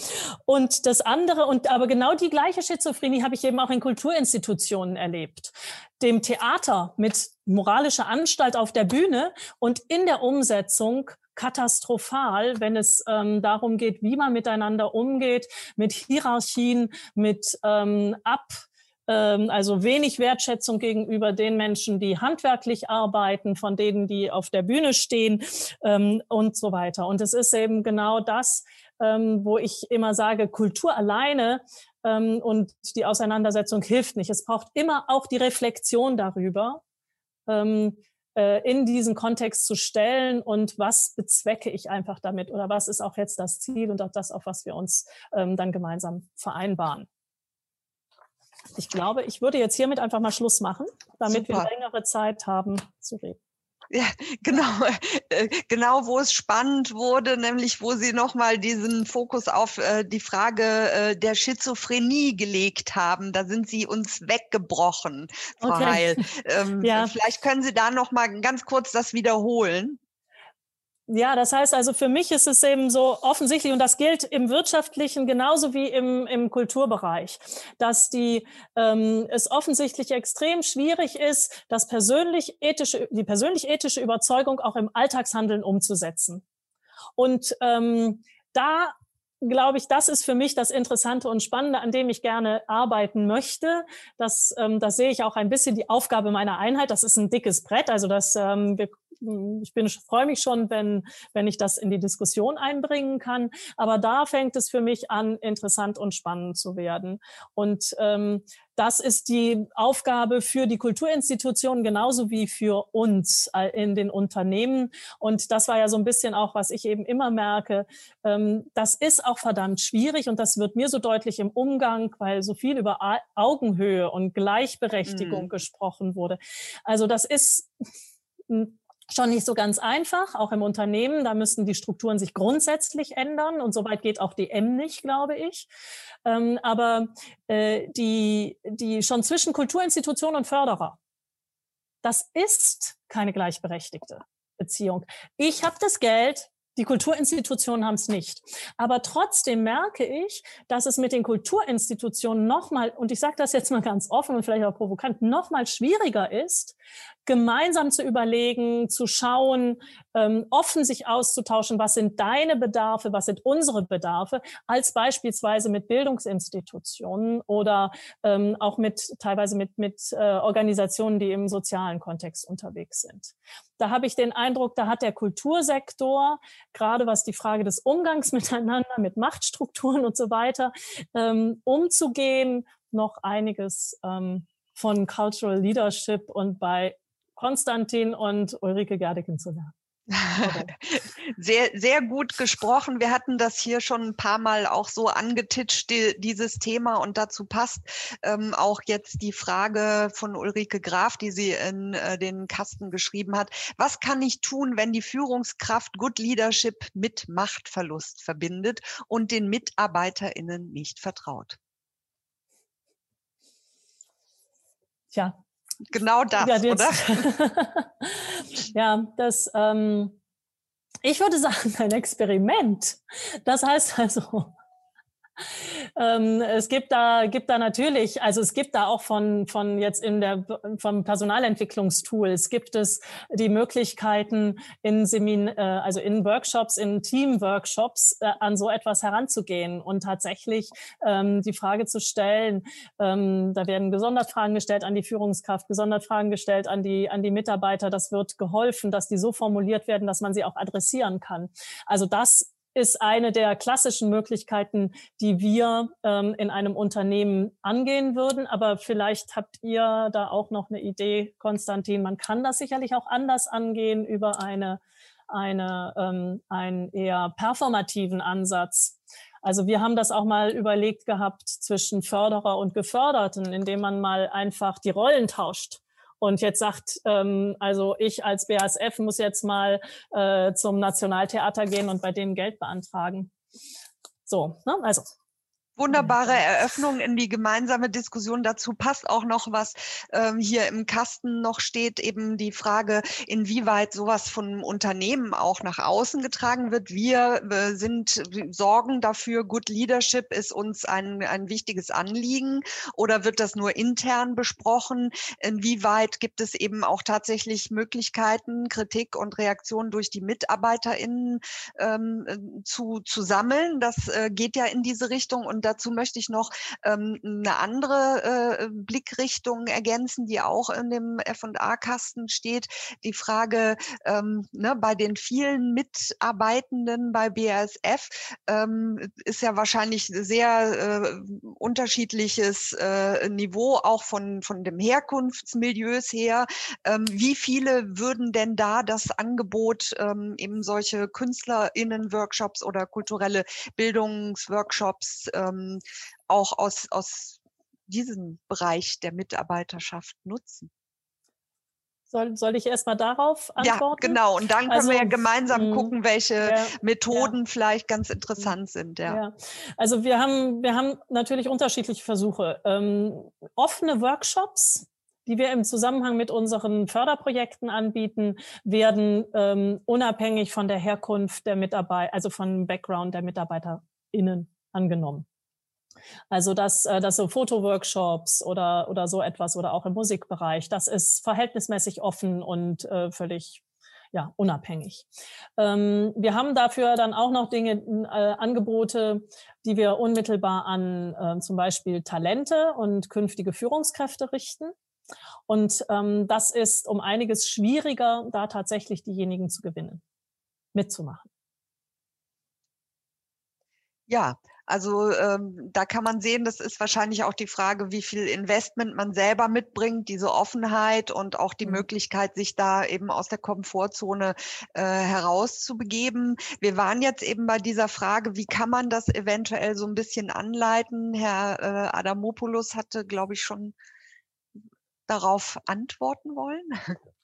Und das andere, und aber genau die gleiche Schizophrenie habe ich eben auch in Kulturinstitutionen erlebt. Dem Theater mit moralischer Anstalt auf der Bühne und in der Umsetzung katastrophal, wenn es ähm, darum geht, wie man miteinander umgeht, mit Hierarchien, mit ähm, Ab also wenig Wertschätzung gegenüber den Menschen, die handwerklich arbeiten, von denen, die auf der Bühne stehen ähm, und so weiter. Und es ist eben genau das, ähm, wo ich immer sage, Kultur alleine ähm, und die Auseinandersetzung hilft nicht. Es braucht immer auch die Reflexion darüber, ähm, äh, in diesen Kontext zu stellen und was bezwecke ich einfach damit oder was ist auch jetzt das Ziel und auch das, auf was wir uns ähm, dann gemeinsam vereinbaren. Ich glaube, ich würde jetzt hiermit einfach mal Schluss machen, damit Super. wir längere Zeit haben zu reden. Ja, genau, äh, genau, wo es spannend wurde, nämlich wo Sie nochmal diesen Fokus auf äh, die Frage äh, der Schizophrenie gelegt haben. Da sind Sie uns weggebrochen, Frau okay. Heil. Ähm, ja. Vielleicht können Sie da nochmal ganz kurz das wiederholen. Ja, das heißt also, für mich ist es eben so offensichtlich, und das gilt im wirtschaftlichen genauso wie im, im Kulturbereich, dass die, ähm, es offensichtlich extrem schwierig ist, das persönlich ethische, die persönlich ethische Überzeugung auch im Alltagshandeln umzusetzen. Und ähm, da glaube ich, das ist für mich das Interessante und Spannende, an dem ich gerne arbeiten möchte. Das, ähm, das sehe ich auch ein bisschen die Aufgabe meiner Einheit. Das ist ein dickes Brett. Also das, ähm, wir ich bin, freue mich schon, wenn, wenn ich das in die Diskussion einbringen kann. Aber da fängt es für mich an, interessant und spannend zu werden. Und ähm, das ist die Aufgabe für die Kulturinstitutionen genauso wie für uns äh, in den Unternehmen. Und das war ja so ein bisschen auch, was ich eben immer merke. Ähm, das ist auch verdammt schwierig und das wird mir so deutlich im Umgang, weil so viel über Augenhöhe und Gleichberechtigung mhm. gesprochen wurde. Also das ist schon nicht so ganz einfach, auch im Unternehmen. Da müssten die Strukturen sich grundsätzlich ändern und soweit geht auch die M nicht, glaube ich. Ähm, aber äh, die, die schon zwischen Kulturinstitution und Förderer, das ist keine gleichberechtigte Beziehung. Ich habe das Geld, die Kulturinstitutionen haben es nicht. Aber trotzdem merke ich, dass es mit den Kulturinstitutionen nochmal, und ich sage das jetzt mal ganz offen und vielleicht auch provokant, nochmal schwieriger ist, gemeinsam zu überlegen, zu schauen, ähm, offen sich auszutauschen, was sind deine Bedarfe, was sind unsere Bedarfe, als beispielsweise mit Bildungsinstitutionen oder ähm, auch mit teilweise mit, mit äh, Organisationen, die im sozialen Kontext unterwegs sind. Da habe ich den Eindruck, da hat der Kultursektor, gerade was die Frage des Umgangs miteinander, mit Machtstrukturen und so weiter, ähm, umzugehen, noch einiges ähm, von Cultural Leadership und bei Konstantin und Ulrike Gerdeken zu lernen. Sehr, sehr gut gesprochen. Wir hatten das hier schon ein paar Mal auch so angetitscht, die, dieses Thema. Und dazu passt ähm, auch jetzt die Frage von Ulrike Graf, die sie in äh, den Kasten geschrieben hat. Was kann ich tun, wenn die Führungskraft Good Leadership mit Machtverlust verbindet und den MitarbeiterInnen nicht vertraut? Tja, genau das, ja, oder? ja, das, ähm, ich würde sagen, ein Experiment. Das heißt also, ähm, es gibt da, gibt da natürlich, also es gibt da auch von, von jetzt in der, vom Personalentwicklungstools gibt es die Möglichkeiten in Semin, äh, also in Workshops, in Teamworkshops äh, an so etwas heranzugehen und tatsächlich ähm, die Frage zu stellen, ähm, da werden gesondert Fragen gestellt an die Führungskraft, gesondert Fragen gestellt an die, an die Mitarbeiter. Das wird geholfen, dass die so formuliert werden, dass man sie auch adressieren kann. Also das ist eine der klassischen Möglichkeiten, die wir ähm, in einem Unternehmen angehen würden. Aber vielleicht habt ihr da auch noch eine Idee, Konstantin. Man kann das sicherlich auch anders angehen über eine, eine, ähm, einen eher performativen Ansatz. Also wir haben das auch mal überlegt gehabt zwischen Förderer und Geförderten, indem man mal einfach die Rollen tauscht und jetzt sagt, ähm, also ich als BASF muss jetzt mal äh, zum Nationaltheater gehen und bei denen Geld beantragen. So, ne? also Wunderbare Eröffnung in die gemeinsame Diskussion. Dazu passt auch noch, was ähm, hier im Kasten noch steht, eben die Frage, inwieweit sowas von Unternehmen auch nach außen getragen wird. Wir äh, sind sorgen dafür, Good Leadership ist uns ein, ein wichtiges Anliegen oder wird das nur intern besprochen? Inwieweit gibt es eben auch tatsächlich Möglichkeiten, Kritik und Reaktionen durch die MitarbeiterInnen ähm, zu, zu sammeln? Das äh, geht ja in diese Richtung und dazu möchte ich noch ähm, eine andere äh, Blickrichtung ergänzen, die auch in dem F&A-Kasten steht. Die Frage ähm, ne, bei den vielen Mitarbeitenden bei BASF ähm, ist ja wahrscheinlich sehr äh, unterschiedliches äh, Niveau auch von, von dem Herkunftsmilieus her. Ähm, wie viele würden denn da das Angebot ähm, eben solche KünstlerInnen-Workshops oder kulturelle Bildungsworkshops ähm, ähm, auch aus, aus diesem Bereich der Mitarbeiterschaft nutzen. Soll, soll ich erst mal darauf antworten? Ja, genau. Und dann können also, wir ja also, gemeinsam mh, gucken, welche ja, Methoden ja. vielleicht ganz interessant sind. Ja. ja. Also wir haben, wir haben natürlich unterschiedliche Versuche. Ähm, offene Workshops, die wir im Zusammenhang mit unseren Förderprojekten anbieten, werden ähm, unabhängig von der Herkunft der Mitarbeiter, also von Background der MitarbeiterInnen angenommen. Also dass, äh, dass so Fotoworkshops oder, oder so etwas oder auch im Musikbereich, das ist verhältnismäßig offen und äh, völlig ja, unabhängig. Ähm, wir haben dafür dann auch noch Dinge, äh, Angebote, die wir unmittelbar an äh, zum Beispiel Talente und künftige Führungskräfte richten. Und ähm, das ist um einiges schwieriger, da tatsächlich diejenigen zu gewinnen, mitzumachen. Ja, also ähm, da kann man sehen, das ist wahrscheinlich auch die Frage, wie viel Investment man selber mitbringt, diese Offenheit und auch die mhm. Möglichkeit, sich da eben aus der Komfortzone äh, herauszubegeben. Wir waren jetzt eben bei dieser Frage, wie kann man das eventuell so ein bisschen anleiten? Herr äh, Adamopoulos hatte, glaube ich, schon darauf antworten wollen.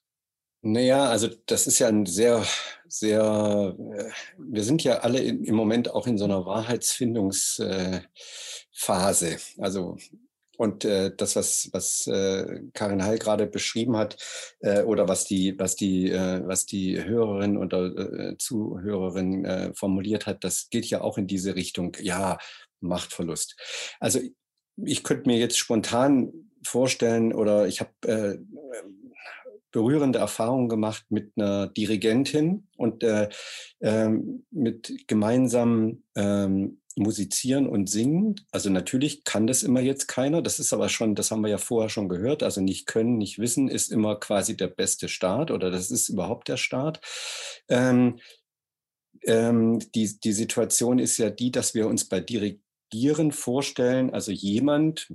Naja, also das ist ja ein sehr, sehr, äh, wir sind ja alle im Moment auch in so einer Wahrheitsfindungsphase. Also und äh, das, was, was äh, Karin Heil gerade beschrieben hat, äh, oder was die, was die, äh, was die Hörerin oder äh, Zuhörerin äh, formuliert hat, das geht ja auch in diese Richtung, ja, Machtverlust. Also ich könnte mir jetzt spontan vorstellen, oder ich habe äh, berührende Erfahrung gemacht mit einer Dirigentin und äh, ähm, mit gemeinsamen ähm, musizieren und singen. Also natürlich kann das immer jetzt keiner. Das ist aber schon, das haben wir ja vorher schon gehört. Also nicht können, nicht wissen ist immer quasi der beste Start oder das ist überhaupt der Start. Ähm, ähm, die, die Situation ist ja die, dass wir uns bei Dirigieren vorstellen, also jemand,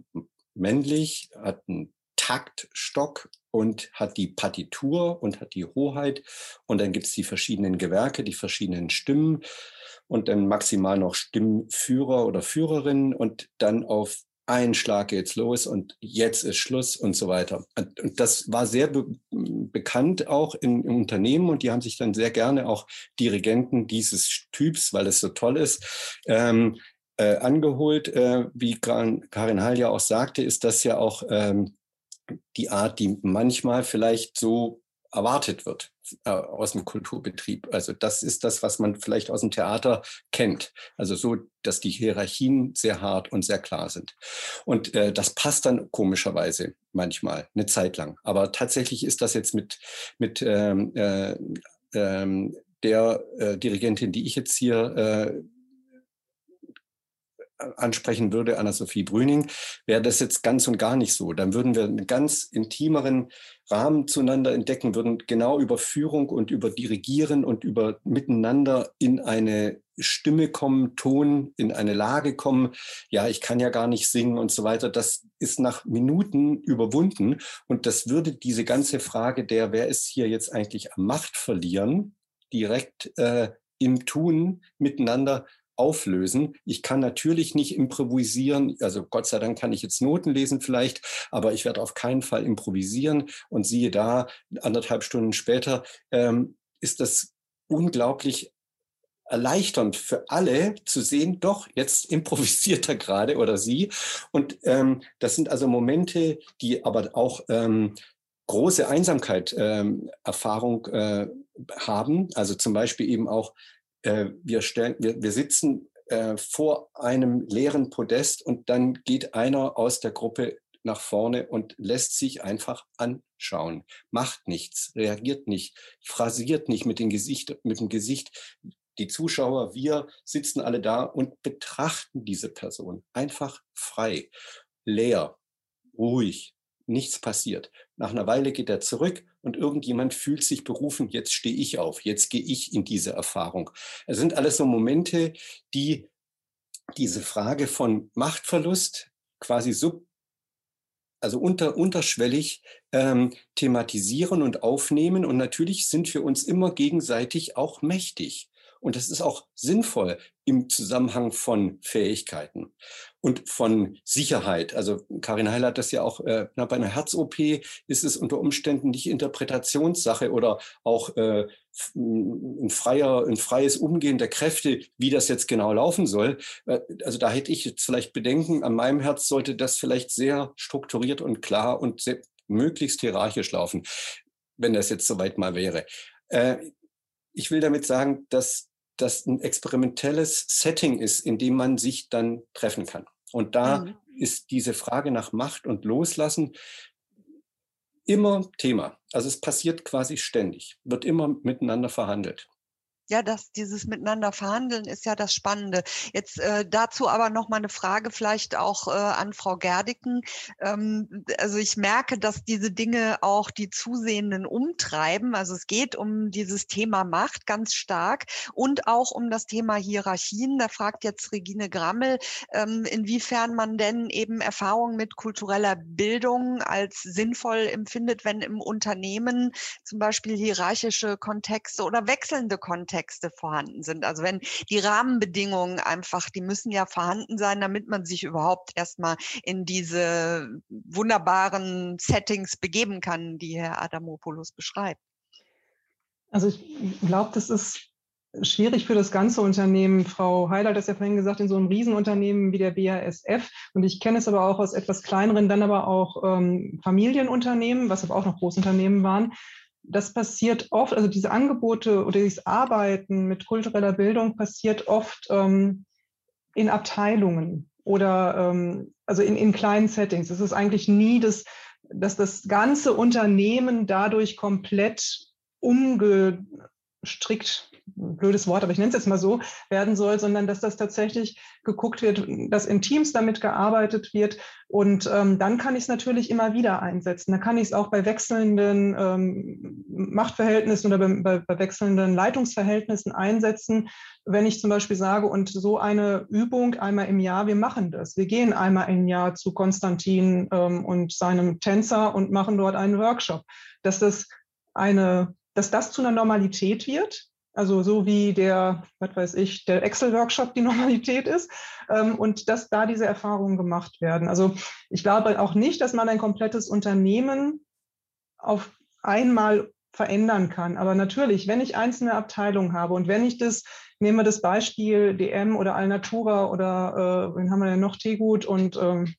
männlich, hat einen Taktstock und hat die Partitur und hat die Hoheit. Und dann gibt es die verschiedenen Gewerke, die verschiedenen Stimmen und dann maximal noch Stimmführer oder Führerinnen und dann auf einen Schlag geht's los und jetzt ist Schluss und so weiter. Und das war sehr be bekannt auch in, im Unternehmen und die haben sich dann sehr gerne auch Dirigenten dieses Typs, weil es so toll ist, ähm, äh, angeholt. Äh, wie Karin Hall ja auch sagte, ist das ja auch ähm, die Art, die manchmal vielleicht so erwartet wird äh, aus dem Kulturbetrieb. Also das ist das, was man vielleicht aus dem Theater kennt. Also so, dass die Hierarchien sehr hart und sehr klar sind. Und äh, das passt dann komischerweise manchmal eine Zeit lang. Aber tatsächlich ist das jetzt mit, mit ähm, äh, ähm, der äh, Dirigentin, die ich jetzt hier äh, ansprechen würde, Anna-Sophie Brüning, wäre das jetzt ganz und gar nicht so. Dann würden wir einen ganz intimeren Rahmen zueinander entdecken, würden genau über Führung und über Dirigieren und über Miteinander in eine Stimme kommen, Ton, in eine Lage kommen. Ja, ich kann ja gar nicht singen und so weiter. Das ist nach Minuten überwunden. Und das würde diese ganze Frage der, wer ist hier jetzt eigentlich am Macht verlieren, direkt äh, im Tun miteinander auflösen. Ich kann natürlich nicht improvisieren, also Gott sei Dank kann ich jetzt Noten lesen vielleicht, aber ich werde auf keinen Fall improvisieren. Und siehe da, anderthalb Stunden später ähm, ist das unglaublich erleichternd für alle zu sehen, doch, jetzt improvisiert er gerade oder sie. Und ähm, das sind also Momente, die aber auch ähm, große Einsamkeit ähm, Erfahrung äh, haben. Also zum Beispiel eben auch äh, wir, stellen, wir, wir sitzen äh, vor einem leeren Podest und dann geht einer aus der Gruppe nach vorne und lässt sich einfach anschauen, macht nichts, reagiert nicht, phrasiert nicht mit, dem Gesicht, mit dem Gesicht. Die Zuschauer, wir sitzen alle da und betrachten diese Person einfach frei, leer, ruhig, nichts passiert. Nach einer Weile geht er zurück und irgendjemand fühlt sich berufen, jetzt stehe ich auf, jetzt gehe ich in diese Erfahrung. Es sind alles so Momente, die diese Frage von Machtverlust quasi sub, also unter, unterschwellig ähm, thematisieren und aufnehmen. Und natürlich sind wir uns immer gegenseitig auch mächtig. Und das ist auch sinnvoll im Zusammenhang von Fähigkeiten und von Sicherheit. Also Karin Heil hat das ja auch, äh, bei einer Herz-OP ist es unter Umständen nicht Interpretationssache oder auch äh, ein, freier, ein freies Umgehen der Kräfte, wie das jetzt genau laufen soll. Äh, also da hätte ich jetzt vielleicht Bedenken, an meinem Herz sollte das vielleicht sehr strukturiert und klar und sehr, möglichst hierarchisch laufen, wenn das jetzt soweit mal wäre. Äh, ich will damit sagen, dass das ein experimentelles Setting ist, in dem man sich dann treffen kann. Und da mhm. ist diese Frage nach Macht und Loslassen immer Thema. Also es passiert quasi ständig, wird immer miteinander verhandelt. Ja, das, dieses Miteinander verhandeln ist ja das Spannende. Jetzt äh, dazu aber noch mal eine Frage vielleicht auch äh, an Frau Gerdiken. Ähm, also ich merke, dass diese Dinge auch die Zusehenden umtreiben. Also es geht um dieses Thema Macht ganz stark und auch um das Thema Hierarchien. Da fragt jetzt Regine Grammel, ähm, inwiefern man denn eben Erfahrungen mit kultureller Bildung als sinnvoll empfindet, wenn im Unternehmen zum Beispiel hierarchische Kontexte oder wechselnde Kontexte Kontexte vorhanden sind. Also wenn die Rahmenbedingungen einfach, die müssen ja vorhanden sein, damit man sich überhaupt erstmal in diese wunderbaren Settings begeben kann, die Herr Adamopoulos beschreibt. Also ich glaube, das ist schwierig für das ganze Unternehmen. Frau Heiler hat das ja vorhin gesagt, in so einem Riesenunternehmen wie der BASF. Und ich kenne es aber auch aus etwas kleineren, dann aber auch ähm, Familienunternehmen, was aber auch noch Großunternehmen waren das passiert oft, also diese Angebote oder dieses Arbeiten mit kultureller Bildung passiert oft ähm, in Abteilungen oder ähm, also in, in kleinen Settings. Es ist eigentlich nie das, dass das ganze Unternehmen dadurch komplett umgestrickt blödes Wort, aber ich nenne es jetzt mal so, werden soll, sondern dass das tatsächlich geguckt wird, dass in Teams damit gearbeitet wird. Und ähm, dann kann ich es natürlich immer wieder einsetzen. Da kann ich es auch bei wechselnden ähm, Machtverhältnissen oder bei, bei, bei wechselnden Leitungsverhältnissen einsetzen. Wenn ich zum Beispiel sage, und so eine Übung einmal im Jahr, wir machen das. Wir gehen einmal im Jahr zu Konstantin ähm, und seinem Tänzer und machen dort einen Workshop. Dass das eine dass das zu einer Normalität wird, also so wie der, was weiß ich, der Excel-Workshop die Normalität ist ähm, und dass da diese Erfahrungen gemacht werden. Also ich glaube auch nicht, dass man ein komplettes Unternehmen auf einmal verändern kann. Aber natürlich, wenn ich einzelne Abteilungen habe und wenn ich das, nehmen wir das Beispiel DM oder Alnatura oder äh, wen haben wir denn noch, Tegut und ähm,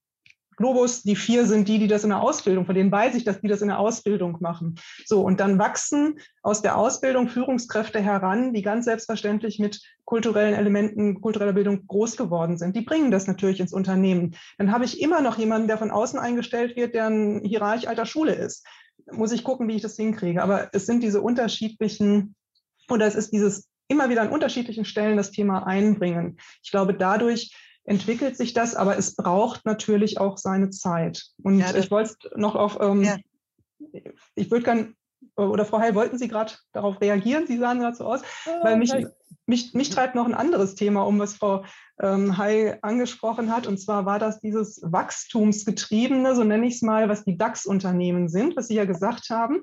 Globus, die vier sind die, die das in der Ausbildung, von denen weiß ich, dass die das in der Ausbildung machen. So, und dann wachsen aus der Ausbildung Führungskräfte heran, die ganz selbstverständlich mit kulturellen Elementen, kultureller Bildung groß geworden sind. Die bringen das natürlich ins Unternehmen. Dann habe ich immer noch jemanden, der von außen eingestellt wird, der ein Hierarch alter Schule ist. Muss ich gucken, wie ich das hinkriege. Aber es sind diese unterschiedlichen, oder es ist dieses immer wieder an unterschiedlichen Stellen das Thema einbringen. Ich glaube, dadurch entwickelt sich das, aber es braucht natürlich auch seine Zeit. Und ja, ich wollte noch auf, ähm, ja. ich würde gerne, oder Frau Heil, wollten Sie gerade darauf reagieren? Sie sahen gerade so aus, ja, weil mich, mich, mich treibt noch ein anderes Thema um, was Frau ähm, Heil angesprochen hat. Und zwar war das dieses Wachstumsgetriebene, so nenne ich es mal, was die DAX-Unternehmen sind, was Sie ja gesagt haben.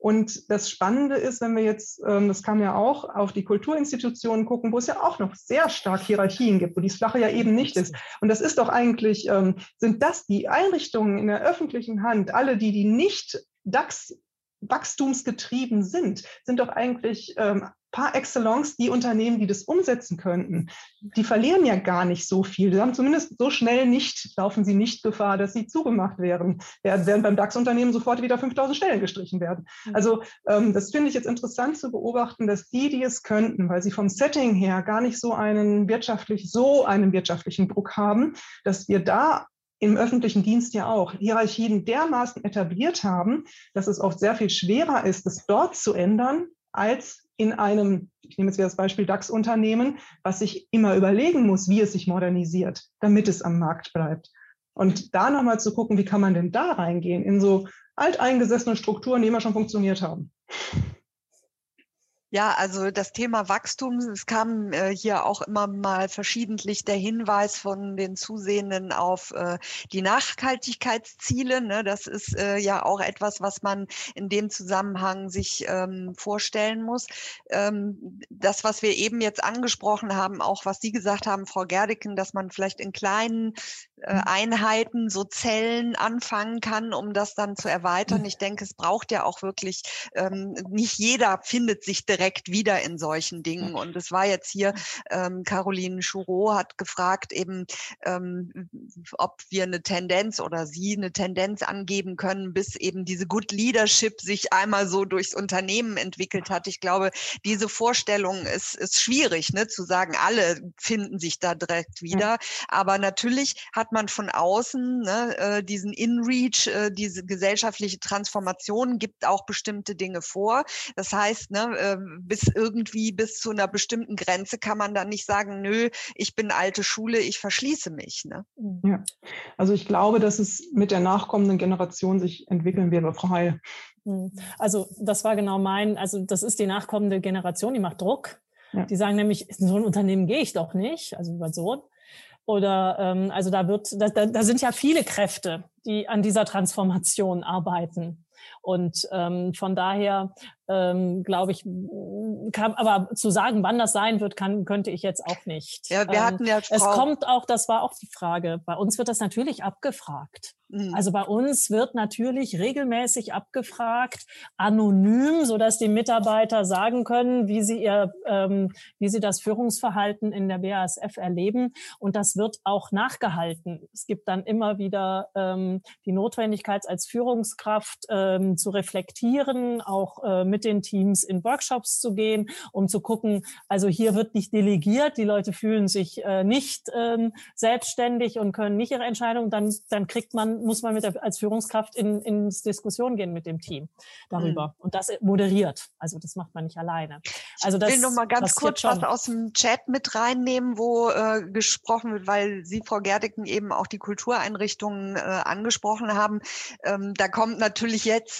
Und das Spannende ist, wenn wir jetzt, ähm, das kann ja auch auf die Kulturinstitutionen gucken, wo es ja auch noch sehr stark Hierarchien gibt, wo dies Flache ja eben nicht ist. Und das ist doch eigentlich, ähm, sind das die Einrichtungen in der öffentlichen Hand, alle die, die nicht DAX wachstumsgetrieben sind, sind doch eigentlich ähm, par excellence die Unternehmen, die das umsetzen könnten. Die verlieren ja gar nicht so viel. Sie haben zumindest so schnell nicht, laufen sie nicht Gefahr, dass sie zugemacht werden beim DAX-Unternehmen sofort wieder 5000 Stellen gestrichen werden. Mhm. Also ähm, das finde ich jetzt interessant zu beobachten, dass die, die es könnten, weil sie vom Setting her gar nicht so einen wirtschaftlich, so einen wirtschaftlichen Druck haben, dass wir da im öffentlichen Dienst ja auch Hierarchien dermaßen etabliert haben, dass es oft sehr viel schwerer ist, es dort zu ändern, als in einem, ich nehme jetzt wieder das Beispiel DAX-Unternehmen, was sich immer überlegen muss, wie es sich modernisiert, damit es am Markt bleibt. Und da nochmal zu gucken, wie kann man denn da reingehen in so alteingesessene Strukturen, die immer schon funktioniert haben. Ja, also das Thema Wachstum, es kam äh, hier auch immer mal verschiedentlich der Hinweis von den Zusehenden auf äh, die Nachhaltigkeitsziele. Ne? Das ist äh, ja auch etwas, was man in dem Zusammenhang sich ähm, vorstellen muss. Ähm, das, was wir eben jetzt angesprochen haben, auch was Sie gesagt haben, Frau Gerdeken, dass man vielleicht in kleinen äh, mhm. Einheiten, so Zellen anfangen kann, um das dann zu erweitern. Mhm. Ich denke, es braucht ja auch wirklich, ähm, nicht jeder findet sich direkt wieder in solchen Dingen. Und es war jetzt hier, ähm, Caroline Choureau hat gefragt eben, ähm, ob wir eine Tendenz oder Sie eine Tendenz angeben können, bis eben diese Good Leadership sich einmal so durchs Unternehmen entwickelt hat. Ich glaube, diese Vorstellung ist, ist schwierig, ne, zu sagen, alle finden sich da direkt wieder. Aber natürlich hat man von außen ne, äh, diesen In-Reach, äh, diese gesellschaftliche Transformation gibt auch bestimmte Dinge vor. Das heißt, ne, äh, bis irgendwie bis zu einer bestimmten Grenze kann man dann nicht sagen, nö, ich bin alte Schule, ich verschließe mich. Ne? Mhm. Ja, also ich glaube, dass es mit der nachkommenden Generation sich entwickeln wird, Frau Heil. Mhm. Also das war genau mein, also das ist die nachkommende Generation, die macht Druck. Ja. Die sagen nämlich, in so ein Unternehmen gehe ich doch nicht, also über so. Oder ähm, also da wird, da, da sind ja viele Kräfte, die an dieser Transformation arbeiten. Und ähm, von daher ähm, glaube ich, kann, aber zu sagen, wann das sein wird, kann, könnte ich jetzt auch nicht. Ja, wir ähm, hatten ja Frau es kommt auch, das war auch die Frage. Bei uns wird das natürlich abgefragt. Mhm. Also bei uns wird natürlich regelmäßig abgefragt, anonym, so dass die Mitarbeiter sagen können, wie sie ihr, ähm, wie sie das Führungsverhalten in der BASF erleben. Und das wird auch nachgehalten. Es gibt dann immer wieder ähm, die Notwendigkeit als Führungskraft, ähm, ähm, zu reflektieren, auch äh, mit den Teams in Workshops zu gehen, um zu gucken, also hier wird nicht delegiert, die Leute fühlen sich äh, nicht ähm, selbstständig und können nicht ihre Entscheidungen, dann, dann kriegt man, muss man mit der, als Führungskraft in, ins Diskussion gehen mit dem Team darüber mhm. und das moderiert. Also das macht man nicht alleine. Also das, ich will noch mal ganz kurz was aus dem Chat mit reinnehmen, wo äh, gesprochen wird, weil Sie, Frau Gerdeken, eben auch die Kultureinrichtungen äh, angesprochen haben. Ähm, da kommt natürlich jetzt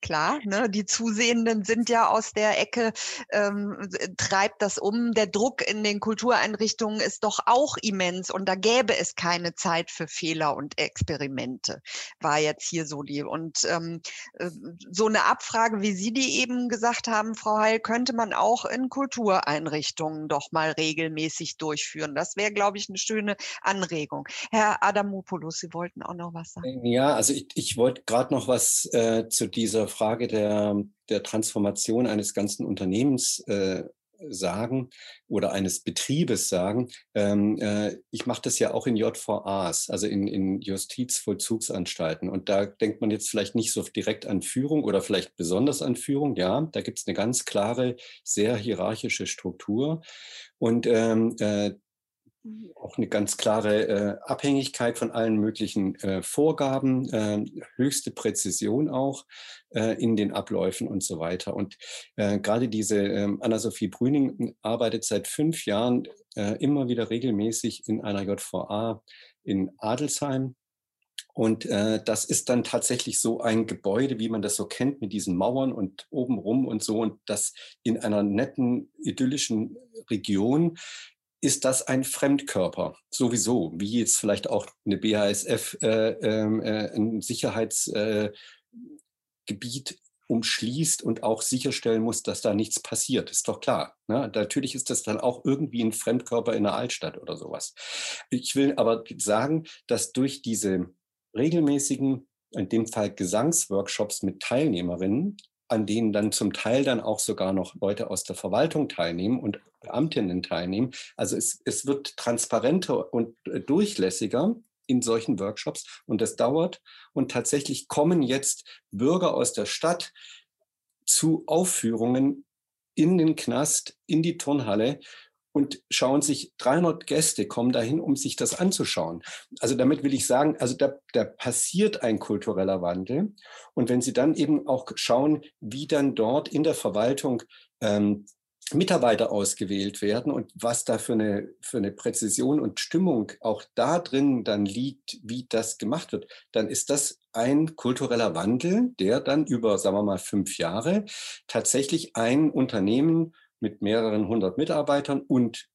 klar, ne, die Zusehenden sind ja aus der Ecke, ähm, treibt das um. Der Druck in den Kultureinrichtungen ist doch auch immens und da gäbe es keine Zeit für Fehler und Experimente, war jetzt hier so die. Und ähm, äh, so eine Abfrage, wie Sie die eben gesagt haben, Frau Heil, könnte man auch in Kultureinrichtungen doch mal regelmäßig durchführen. Das wäre, glaube ich, eine schöne Anregung. Herr Adamopoulos, Sie wollten auch noch was sagen. Ja, also ich, ich wollte gerade noch was äh, zu dieser Frage der, der Transformation eines ganzen Unternehmens äh, sagen oder eines Betriebes sagen. Ähm, äh, ich mache das ja auch in JVAs, also in, in Justizvollzugsanstalten. Und da denkt man jetzt vielleicht nicht so direkt an Führung oder vielleicht besonders an Führung. Ja, da gibt es eine ganz klare, sehr hierarchische Struktur. Und ähm, äh, auch eine ganz klare äh, Abhängigkeit von allen möglichen äh, Vorgaben, äh, höchste Präzision auch äh, in den Abläufen und so weiter. Und äh, gerade diese ähm, Anna-Sophie Brüning arbeitet seit fünf Jahren äh, immer wieder regelmäßig in einer JVA in Adelsheim. Und äh, das ist dann tatsächlich so ein Gebäude, wie man das so kennt, mit diesen Mauern und obenrum und so. Und das in einer netten, idyllischen Region ist das ein Fremdkörper, sowieso, wie jetzt vielleicht auch eine BASF äh, ähm, äh, ein Sicherheitsgebiet äh, umschließt und auch sicherstellen muss, dass da nichts passiert. Ist doch klar. Ne? Natürlich ist das dann auch irgendwie ein Fremdkörper in der Altstadt oder sowas. Ich will aber sagen, dass durch diese regelmäßigen, in dem Fall Gesangsworkshops mit Teilnehmerinnen, an denen dann zum Teil dann auch sogar noch Leute aus der Verwaltung teilnehmen und Beamtinnen teilnehmen. Also es, es wird transparenter und äh, durchlässiger in solchen Workshops und das dauert. Und tatsächlich kommen jetzt Bürger aus der Stadt zu Aufführungen in den Knast, in die Turnhalle und schauen sich 300 Gäste kommen dahin, um sich das anzuschauen. Also damit will ich sagen, also da, da passiert ein kultureller Wandel. Und wenn Sie dann eben auch schauen, wie dann dort in der Verwaltung ähm, Mitarbeiter ausgewählt werden und was da für eine, für eine Präzision und Stimmung auch da drin dann liegt, wie das gemacht wird, dann ist das ein kultureller Wandel, der dann über, sagen wir mal, fünf Jahre tatsächlich ein Unternehmen mit mehreren hundert Mitarbeitern und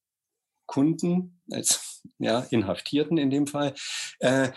Kunden, als ja, Inhaftierten in dem Fall, äh,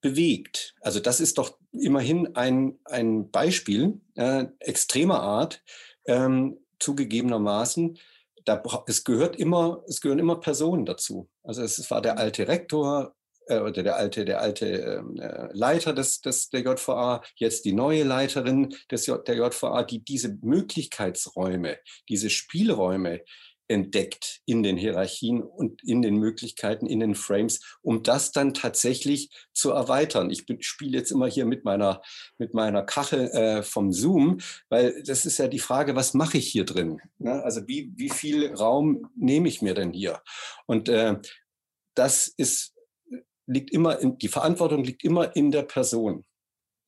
bewegt. Also das ist doch immerhin ein, ein Beispiel äh, extremer Art, ähm, zugegebenermaßen. Da, es gehört immer, es gehören immer Personen dazu. Also es war der alte Rektor, äh, oder der alte, der alte ähm, äh, Leiter des, des, der JVA, jetzt die neue Leiterin des, der JVA, die diese Möglichkeitsräume, diese Spielräume entdeckt in den Hierarchien und in den Möglichkeiten, in den Frames, um das dann tatsächlich zu erweitern. Ich spiele jetzt immer hier mit meiner, mit meiner Kachel äh, vom Zoom, weil das ist ja die Frage, was mache ich hier drin? Ne? Also wie, wie viel Raum nehme ich mir denn hier? Und äh, das ist liegt immer in, die Verantwortung liegt immer in der Person.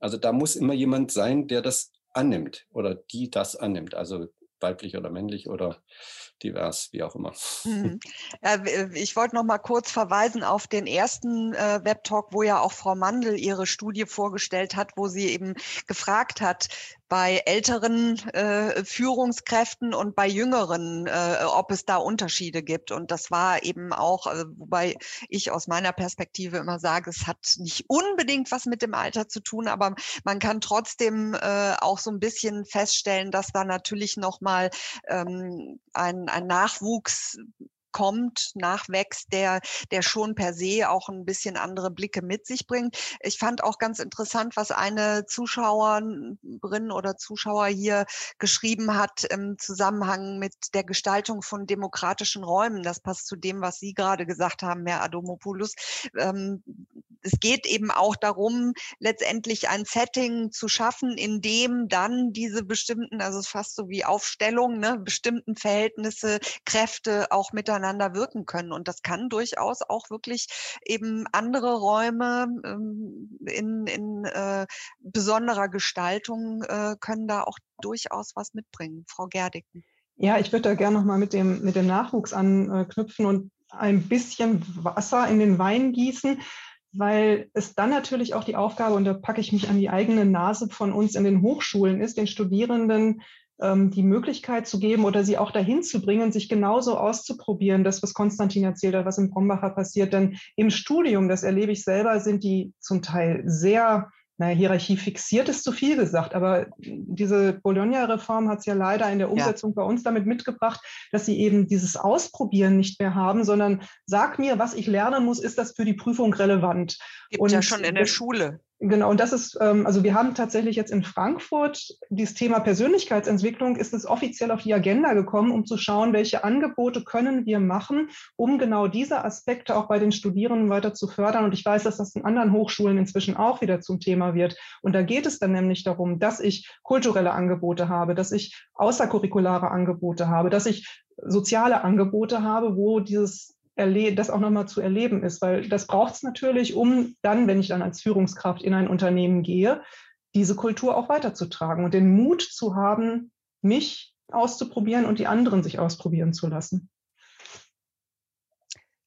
Also da muss immer jemand sein, der das annimmt oder die das annimmt. Also weiblich oder männlich oder divers, wie auch immer. Mhm. Ich wollte noch mal kurz verweisen auf den ersten äh, Webtalk, wo ja auch Frau Mandel ihre Studie vorgestellt hat, wo sie eben gefragt hat, bei älteren äh, Führungskräften und bei jüngeren, äh, ob es da Unterschiede gibt. Und das war eben auch, also, wobei ich aus meiner Perspektive immer sage, es hat nicht unbedingt was mit dem Alter zu tun, aber man kann trotzdem äh, auch so ein bisschen feststellen, dass da natürlich nochmal ähm, ein, ein Nachwuchs kommt, nachwächst, der, der schon per se auch ein bisschen andere Blicke mit sich bringt. Ich fand auch ganz interessant, was eine Zuschauerin oder Zuschauer hier geschrieben hat im Zusammenhang mit der Gestaltung von demokratischen Räumen. Das passt zu dem, was Sie gerade gesagt haben, Herr Adomopoulos. Ähm, es geht eben auch darum, letztendlich ein Setting zu schaffen, in dem dann diese bestimmten, also fast so wie Aufstellung, ne, bestimmten Verhältnisse, Kräfte auch miteinander wirken können. Und das kann durchaus auch wirklich eben andere Räume ähm, in, in äh, besonderer Gestaltung äh, können da auch durchaus was mitbringen. Frau Gerdicken. Ja, ich würde da gerne nochmal mit dem, mit dem Nachwuchs anknüpfen und ein bisschen Wasser in den Wein gießen, weil es dann natürlich auch die Aufgabe, und da packe ich mich an die eigene Nase von uns in den Hochschulen ist, den Studierenden ähm, die Möglichkeit zu geben oder sie auch dahin zu bringen, sich genauso auszuprobieren, das, was Konstantin erzählt hat, was im Brombacher passiert. Denn im Studium, das erlebe ich selber, sind die zum Teil sehr naja, Hierarchie fixiert ist zu viel gesagt, aber diese Bologna-Reform hat es ja leider in der Umsetzung ja. bei uns damit mitgebracht, dass sie eben dieses Ausprobieren nicht mehr haben, sondern sag mir, was ich lernen muss, ist das für die Prüfung relevant? Gibt und ja schon in der Schule. Genau, und das ist, ähm, also wir haben tatsächlich jetzt in Frankfurt dieses Thema Persönlichkeitsentwicklung ist es offiziell auf die Agenda gekommen, um zu schauen, welche Angebote können wir machen, um genau diese Aspekte auch bei den Studierenden weiter zu fördern. Und ich weiß, dass das in anderen Hochschulen inzwischen auch wieder zum Thema wird. Und da geht es dann nämlich darum, dass ich kulturelle Angebote habe, dass ich außerkurrikulare Angebote habe, dass ich soziale Angebote habe, wo dieses das auch nochmal zu erleben ist, weil das braucht es natürlich, um dann, wenn ich dann als Führungskraft in ein Unternehmen gehe, diese Kultur auch weiterzutragen und den Mut zu haben, mich auszuprobieren und die anderen sich ausprobieren zu lassen.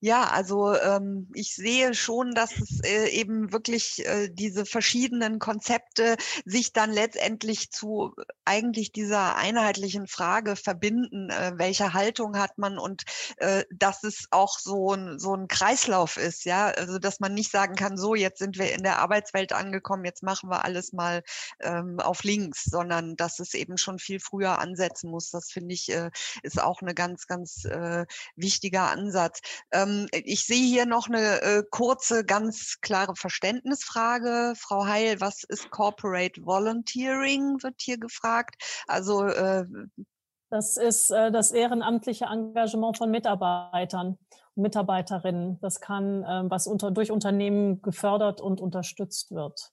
Ja, also ähm, ich sehe schon, dass es äh, eben wirklich äh, diese verschiedenen Konzepte sich dann letztendlich zu eigentlich dieser einheitlichen Frage verbinden, äh, welche Haltung hat man und äh, dass es auch so ein, so ein Kreislauf ist, ja, also dass man nicht sagen kann, so jetzt sind wir in der Arbeitswelt angekommen, jetzt machen wir alles mal ähm, auf links, sondern dass es eben schon viel früher ansetzen muss. Das finde ich äh, ist auch eine ganz, ganz äh, wichtiger Ansatz. Ähm, ähm, ich sehe hier noch eine äh, kurze, ganz klare Verständnisfrage. Frau Heil, was ist Corporate Volunteering, wird hier gefragt. Also äh, das ist äh, das ehrenamtliche Engagement von Mitarbeitern und Mitarbeiterinnen. Das kann, äh, was unter, durch Unternehmen gefördert und unterstützt wird.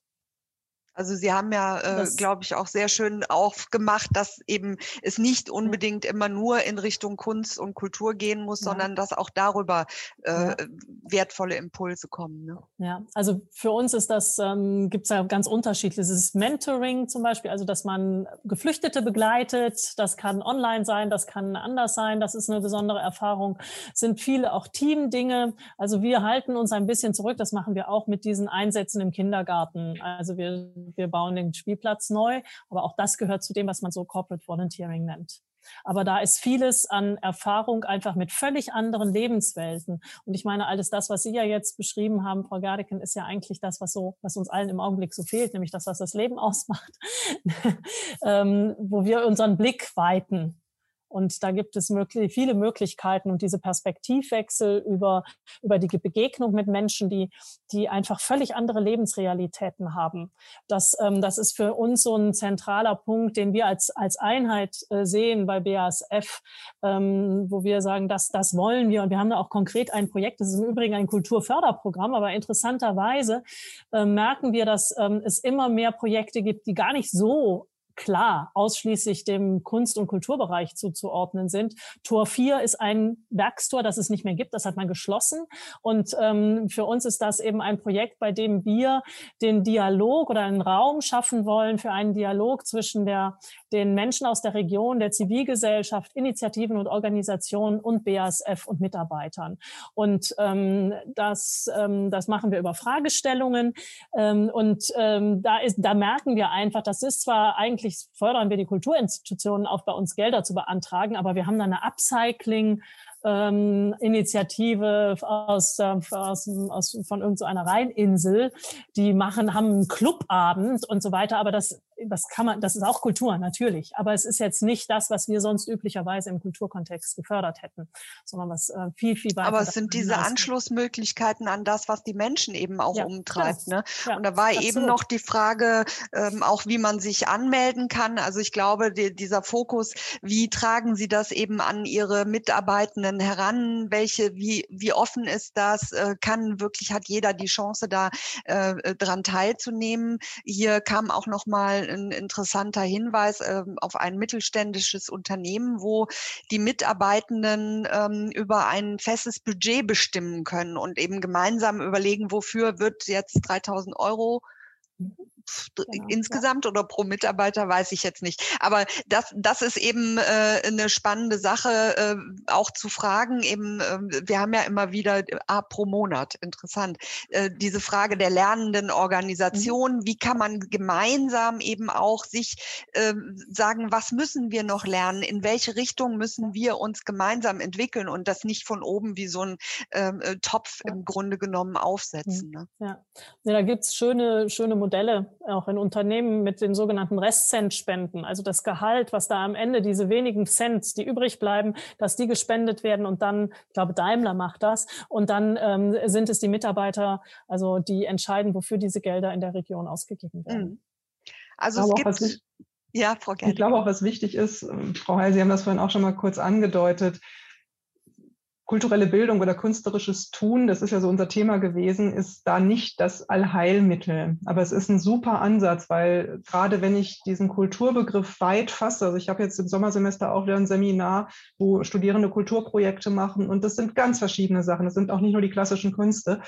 Also Sie haben ja, äh, glaube ich, auch sehr schön aufgemacht, dass eben es nicht unbedingt immer nur in Richtung Kunst und Kultur gehen muss, ja. sondern dass auch darüber äh, wertvolle Impulse kommen. Ne? Ja, also für uns ist das, ähm, gibt es ja ganz unterschiedliches ist Mentoring zum Beispiel, also dass man Geflüchtete begleitet, das kann online sein, das kann anders sein, das ist eine besondere Erfahrung, sind viele auch Teamdinge. Also wir halten uns ein bisschen zurück, das machen wir auch mit diesen Einsätzen im Kindergarten. Also wir wir bauen den Spielplatz neu. Aber auch das gehört zu dem, was man so Corporate Volunteering nennt. Aber da ist vieles an Erfahrung einfach mit völlig anderen Lebenswelten. Und ich meine, alles das, was Sie ja jetzt beschrieben haben, Frau Gardeken, ist ja eigentlich das, was so, was uns allen im Augenblick so fehlt, nämlich das, was das Leben ausmacht, ähm, wo wir unseren Blick weiten und da gibt es möglich, viele Möglichkeiten und diese Perspektivwechsel über, über die Begegnung mit Menschen, die, die einfach völlig andere Lebensrealitäten haben. Das, ähm, das ist für uns so ein zentraler Punkt, den wir als, als Einheit äh, sehen bei BASF, ähm, wo wir sagen, das, das wollen wir. Und wir haben da auch konkret ein Projekt, das ist im Übrigen ein Kulturförderprogramm, aber interessanterweise äh, merken wir, dass ähm, es immer mehr Projekte gibt, die gar nicht so klar ausschließlich dem Kunst- und Kulturbereich zuzuordnen sind. Tor 4 ist ein Werkstor, das es nicht mehr gibt, das hat man geschlossen. Und ähm, für uns ist das eben ein Projekt, bei dem wir den Dialog oder einen Raum schaffen wollen für einen Dialog zwischen der, den Menschen aus der Region, der Zivilgesellschaft, Initiativen und Organisationen und BASF und Mitarbeitern. Und ähm, das, ähm, das machen wir über Fragestellungen. Ähm, und ähm, da, ist, da merken wir einfach, das ist zwar eigentlich fördern wir die Kulturinstitutionen auf, bei uns Gelder zu beantragen, aber wir haben da eine Upcycling ähm, Initiative aus, äh, aus, aus von irgendeiner so Rheininsel, die machen, haben einen Clubabend und so weiter, aber das das kann man, das ist auch Kultur, natürlich. Aber es ist jetzt nicht das, was wir sonst üblicherweise im Kulturkontext gefördert hätten, sondern was äh, viel, viel weiter. Aber es sind diese Anschlussmöglichkeiten an das, was die Menschen eben auch ja, umtreibt. Ne? Ja, und da war absolut. eben noch die Frage, ähm, auch wie man sich anmelden kann. Also ich glaube, die, dieser Fokus, wie tragen Sie das eben an Ihre Mitarbeitenden heran? Welche, wie, wie offen ist das? Äh, kann wirklich, hat jeder die Chance, da äh dran teilzunehmen? Hier kam auch nochmal ein interessanter Hinweis äh, auf ein mittelständisches Unternehmen, wo die Mitarbeitenden ähm, über ein festes Budget bestimmen können und eben gemeinsam überlegen, wofür wird jetzt 3000 Euro. Genau, insgesamt ja. oder pro Mitarbeiter, weiß ich jetzt nicht. Aber das, das ist eben äh, eine spannende Sache, äh, auch zu fragen. Eben, äh, wir haben ja immer wieder ah, pro Monat, interessant, äh, diese Frage der lernenden mhm. Organisation. Mhm. Wie kann man gemeinsam eben auch sich äh, sagen, was müssen wir noch lernen? In welche Richtung müssen wir uns gemeinsam entwickeln und das nicht von oben wie so ein ähm, äh, Topf ja. im Grunde genommen aufsetzen. Mhm. Ne? Ja. ja, da gibt's schöne, schöne Modelle auch in Unternehmen mit den sogenannten Restcent-Spenden, also das Gehalt, was da am Ende diese wenigen Cents, die übrig bleiben, dass die gespendet werden und dann, ich glaube, Daimler macht das und dann ähm, sind es die Mitarbeiter, also die entscheiden, wofür diese Gelder in der Region ausgegeben werden. Mhm. Also es gibt ja, Frau Gerling. Ich glaube auch, was wichtig ist, ähm, Frau Heil, Sie haben das vorhin auch schon mal kurz angedeutet, kulturelle Bildung oder künstlerisches Tun, das ist ja so unser Thema gewesen, ist da nicht das Allheilmittel. Aber es ist ein super Ansatz, weil gerade wenn ich diesen Kulturbegriff weit fasse, also ich habe jetzt im Sommersemester auch wieder ein Seminar, wo Studierende Kulturprojekte machen und das sind ganz verschiedene Sachen. Das sind auch nicht nur die klassischen Künste.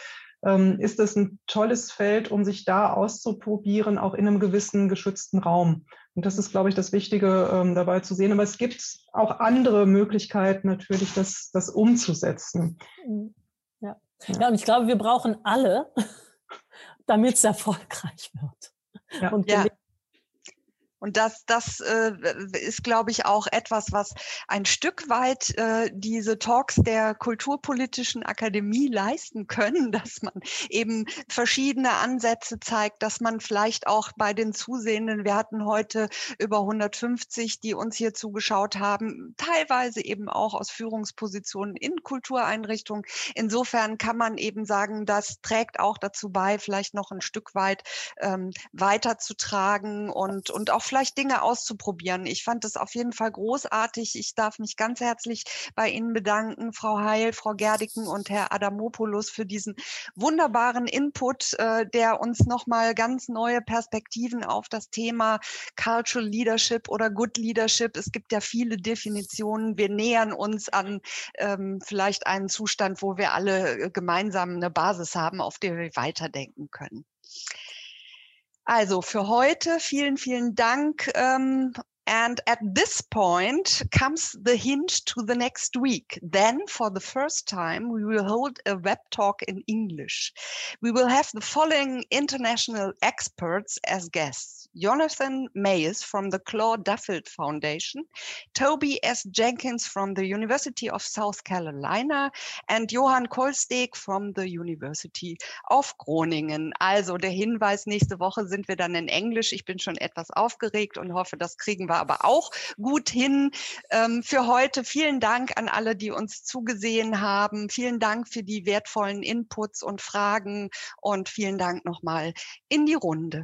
Ähm, ist das ein tolles Feld, um sich da auszuprobieren, auch in einem gewissen geschützten Raum. Und das ist, glaube ich, das Wichtige ähm, dabei zu sehen. Aber es gibt auch andere Möglichkeiten natürlich, das, das umzusetzen. Mhm. Ja. ja. und ich glaube, wir brauchen alle, damit es erfolgreich wird. Ja. Und ja. Und das, das äh, ist, glaube ich, auch etwas, was ein Stück weit äh, diese Talks der Kulturpolitischen Akademie leisten können, dass man eben verschiedene Ansätze zeigt, dass man vielleicht auch bei den Zusehenden, wir hatten heute über 150, die uns hier zugeschaut haben, teilweise eben auch aus Führungspositionen in Kultureinrichtungen. Insofern kann man eben sagen, das trägt auch dazu bei, vielleicht noch ein Stück weit ähm, weiterzutragen und, und auch vielleicht Dinge auszuprobieren. Ich fand es auf jeden Fall großartig. Ich darf mich ganz herzlich bei Ihnen bedanken, Frau Heil, Frau Gerdiken und Herr Adamopoulos für diesen wunderbaren Input, äh, der uns nochmal ganz neue Perspektiven auf das Thema Cultural Leadership oder Good Leadership. Es gibt ja viele Definitionen. Wir nähern uns an ähm, vielleicht einen Zustand, wo wir alle äh, gemeinsam eine Basis haben, auf der wir weiterdenken können. Also für heute vielen, vielen Dank. Ähm, And at this point comes the hint to the next week. Then, for the first time, we will hold a web talk in English. We will have the following international experts as guests. Jonathan Mayes from the Claude Duffield Foundation, Toby S. Jenkins from the University of South Carolina and Johann Kolsteg from the University of Groningen. Also der Hinweis, nächste Woche sind wir dann in Englisch. Ich bin schon etwas aufgeregt und hoffe, das kriegen wir aber auch gut hin. Ähm, für heute vielen Dank an alle, die uns zugesehen haben. Vielen Dank für die wertvollen Inputs und Fragen und vielen Dank nochmal in die Runde.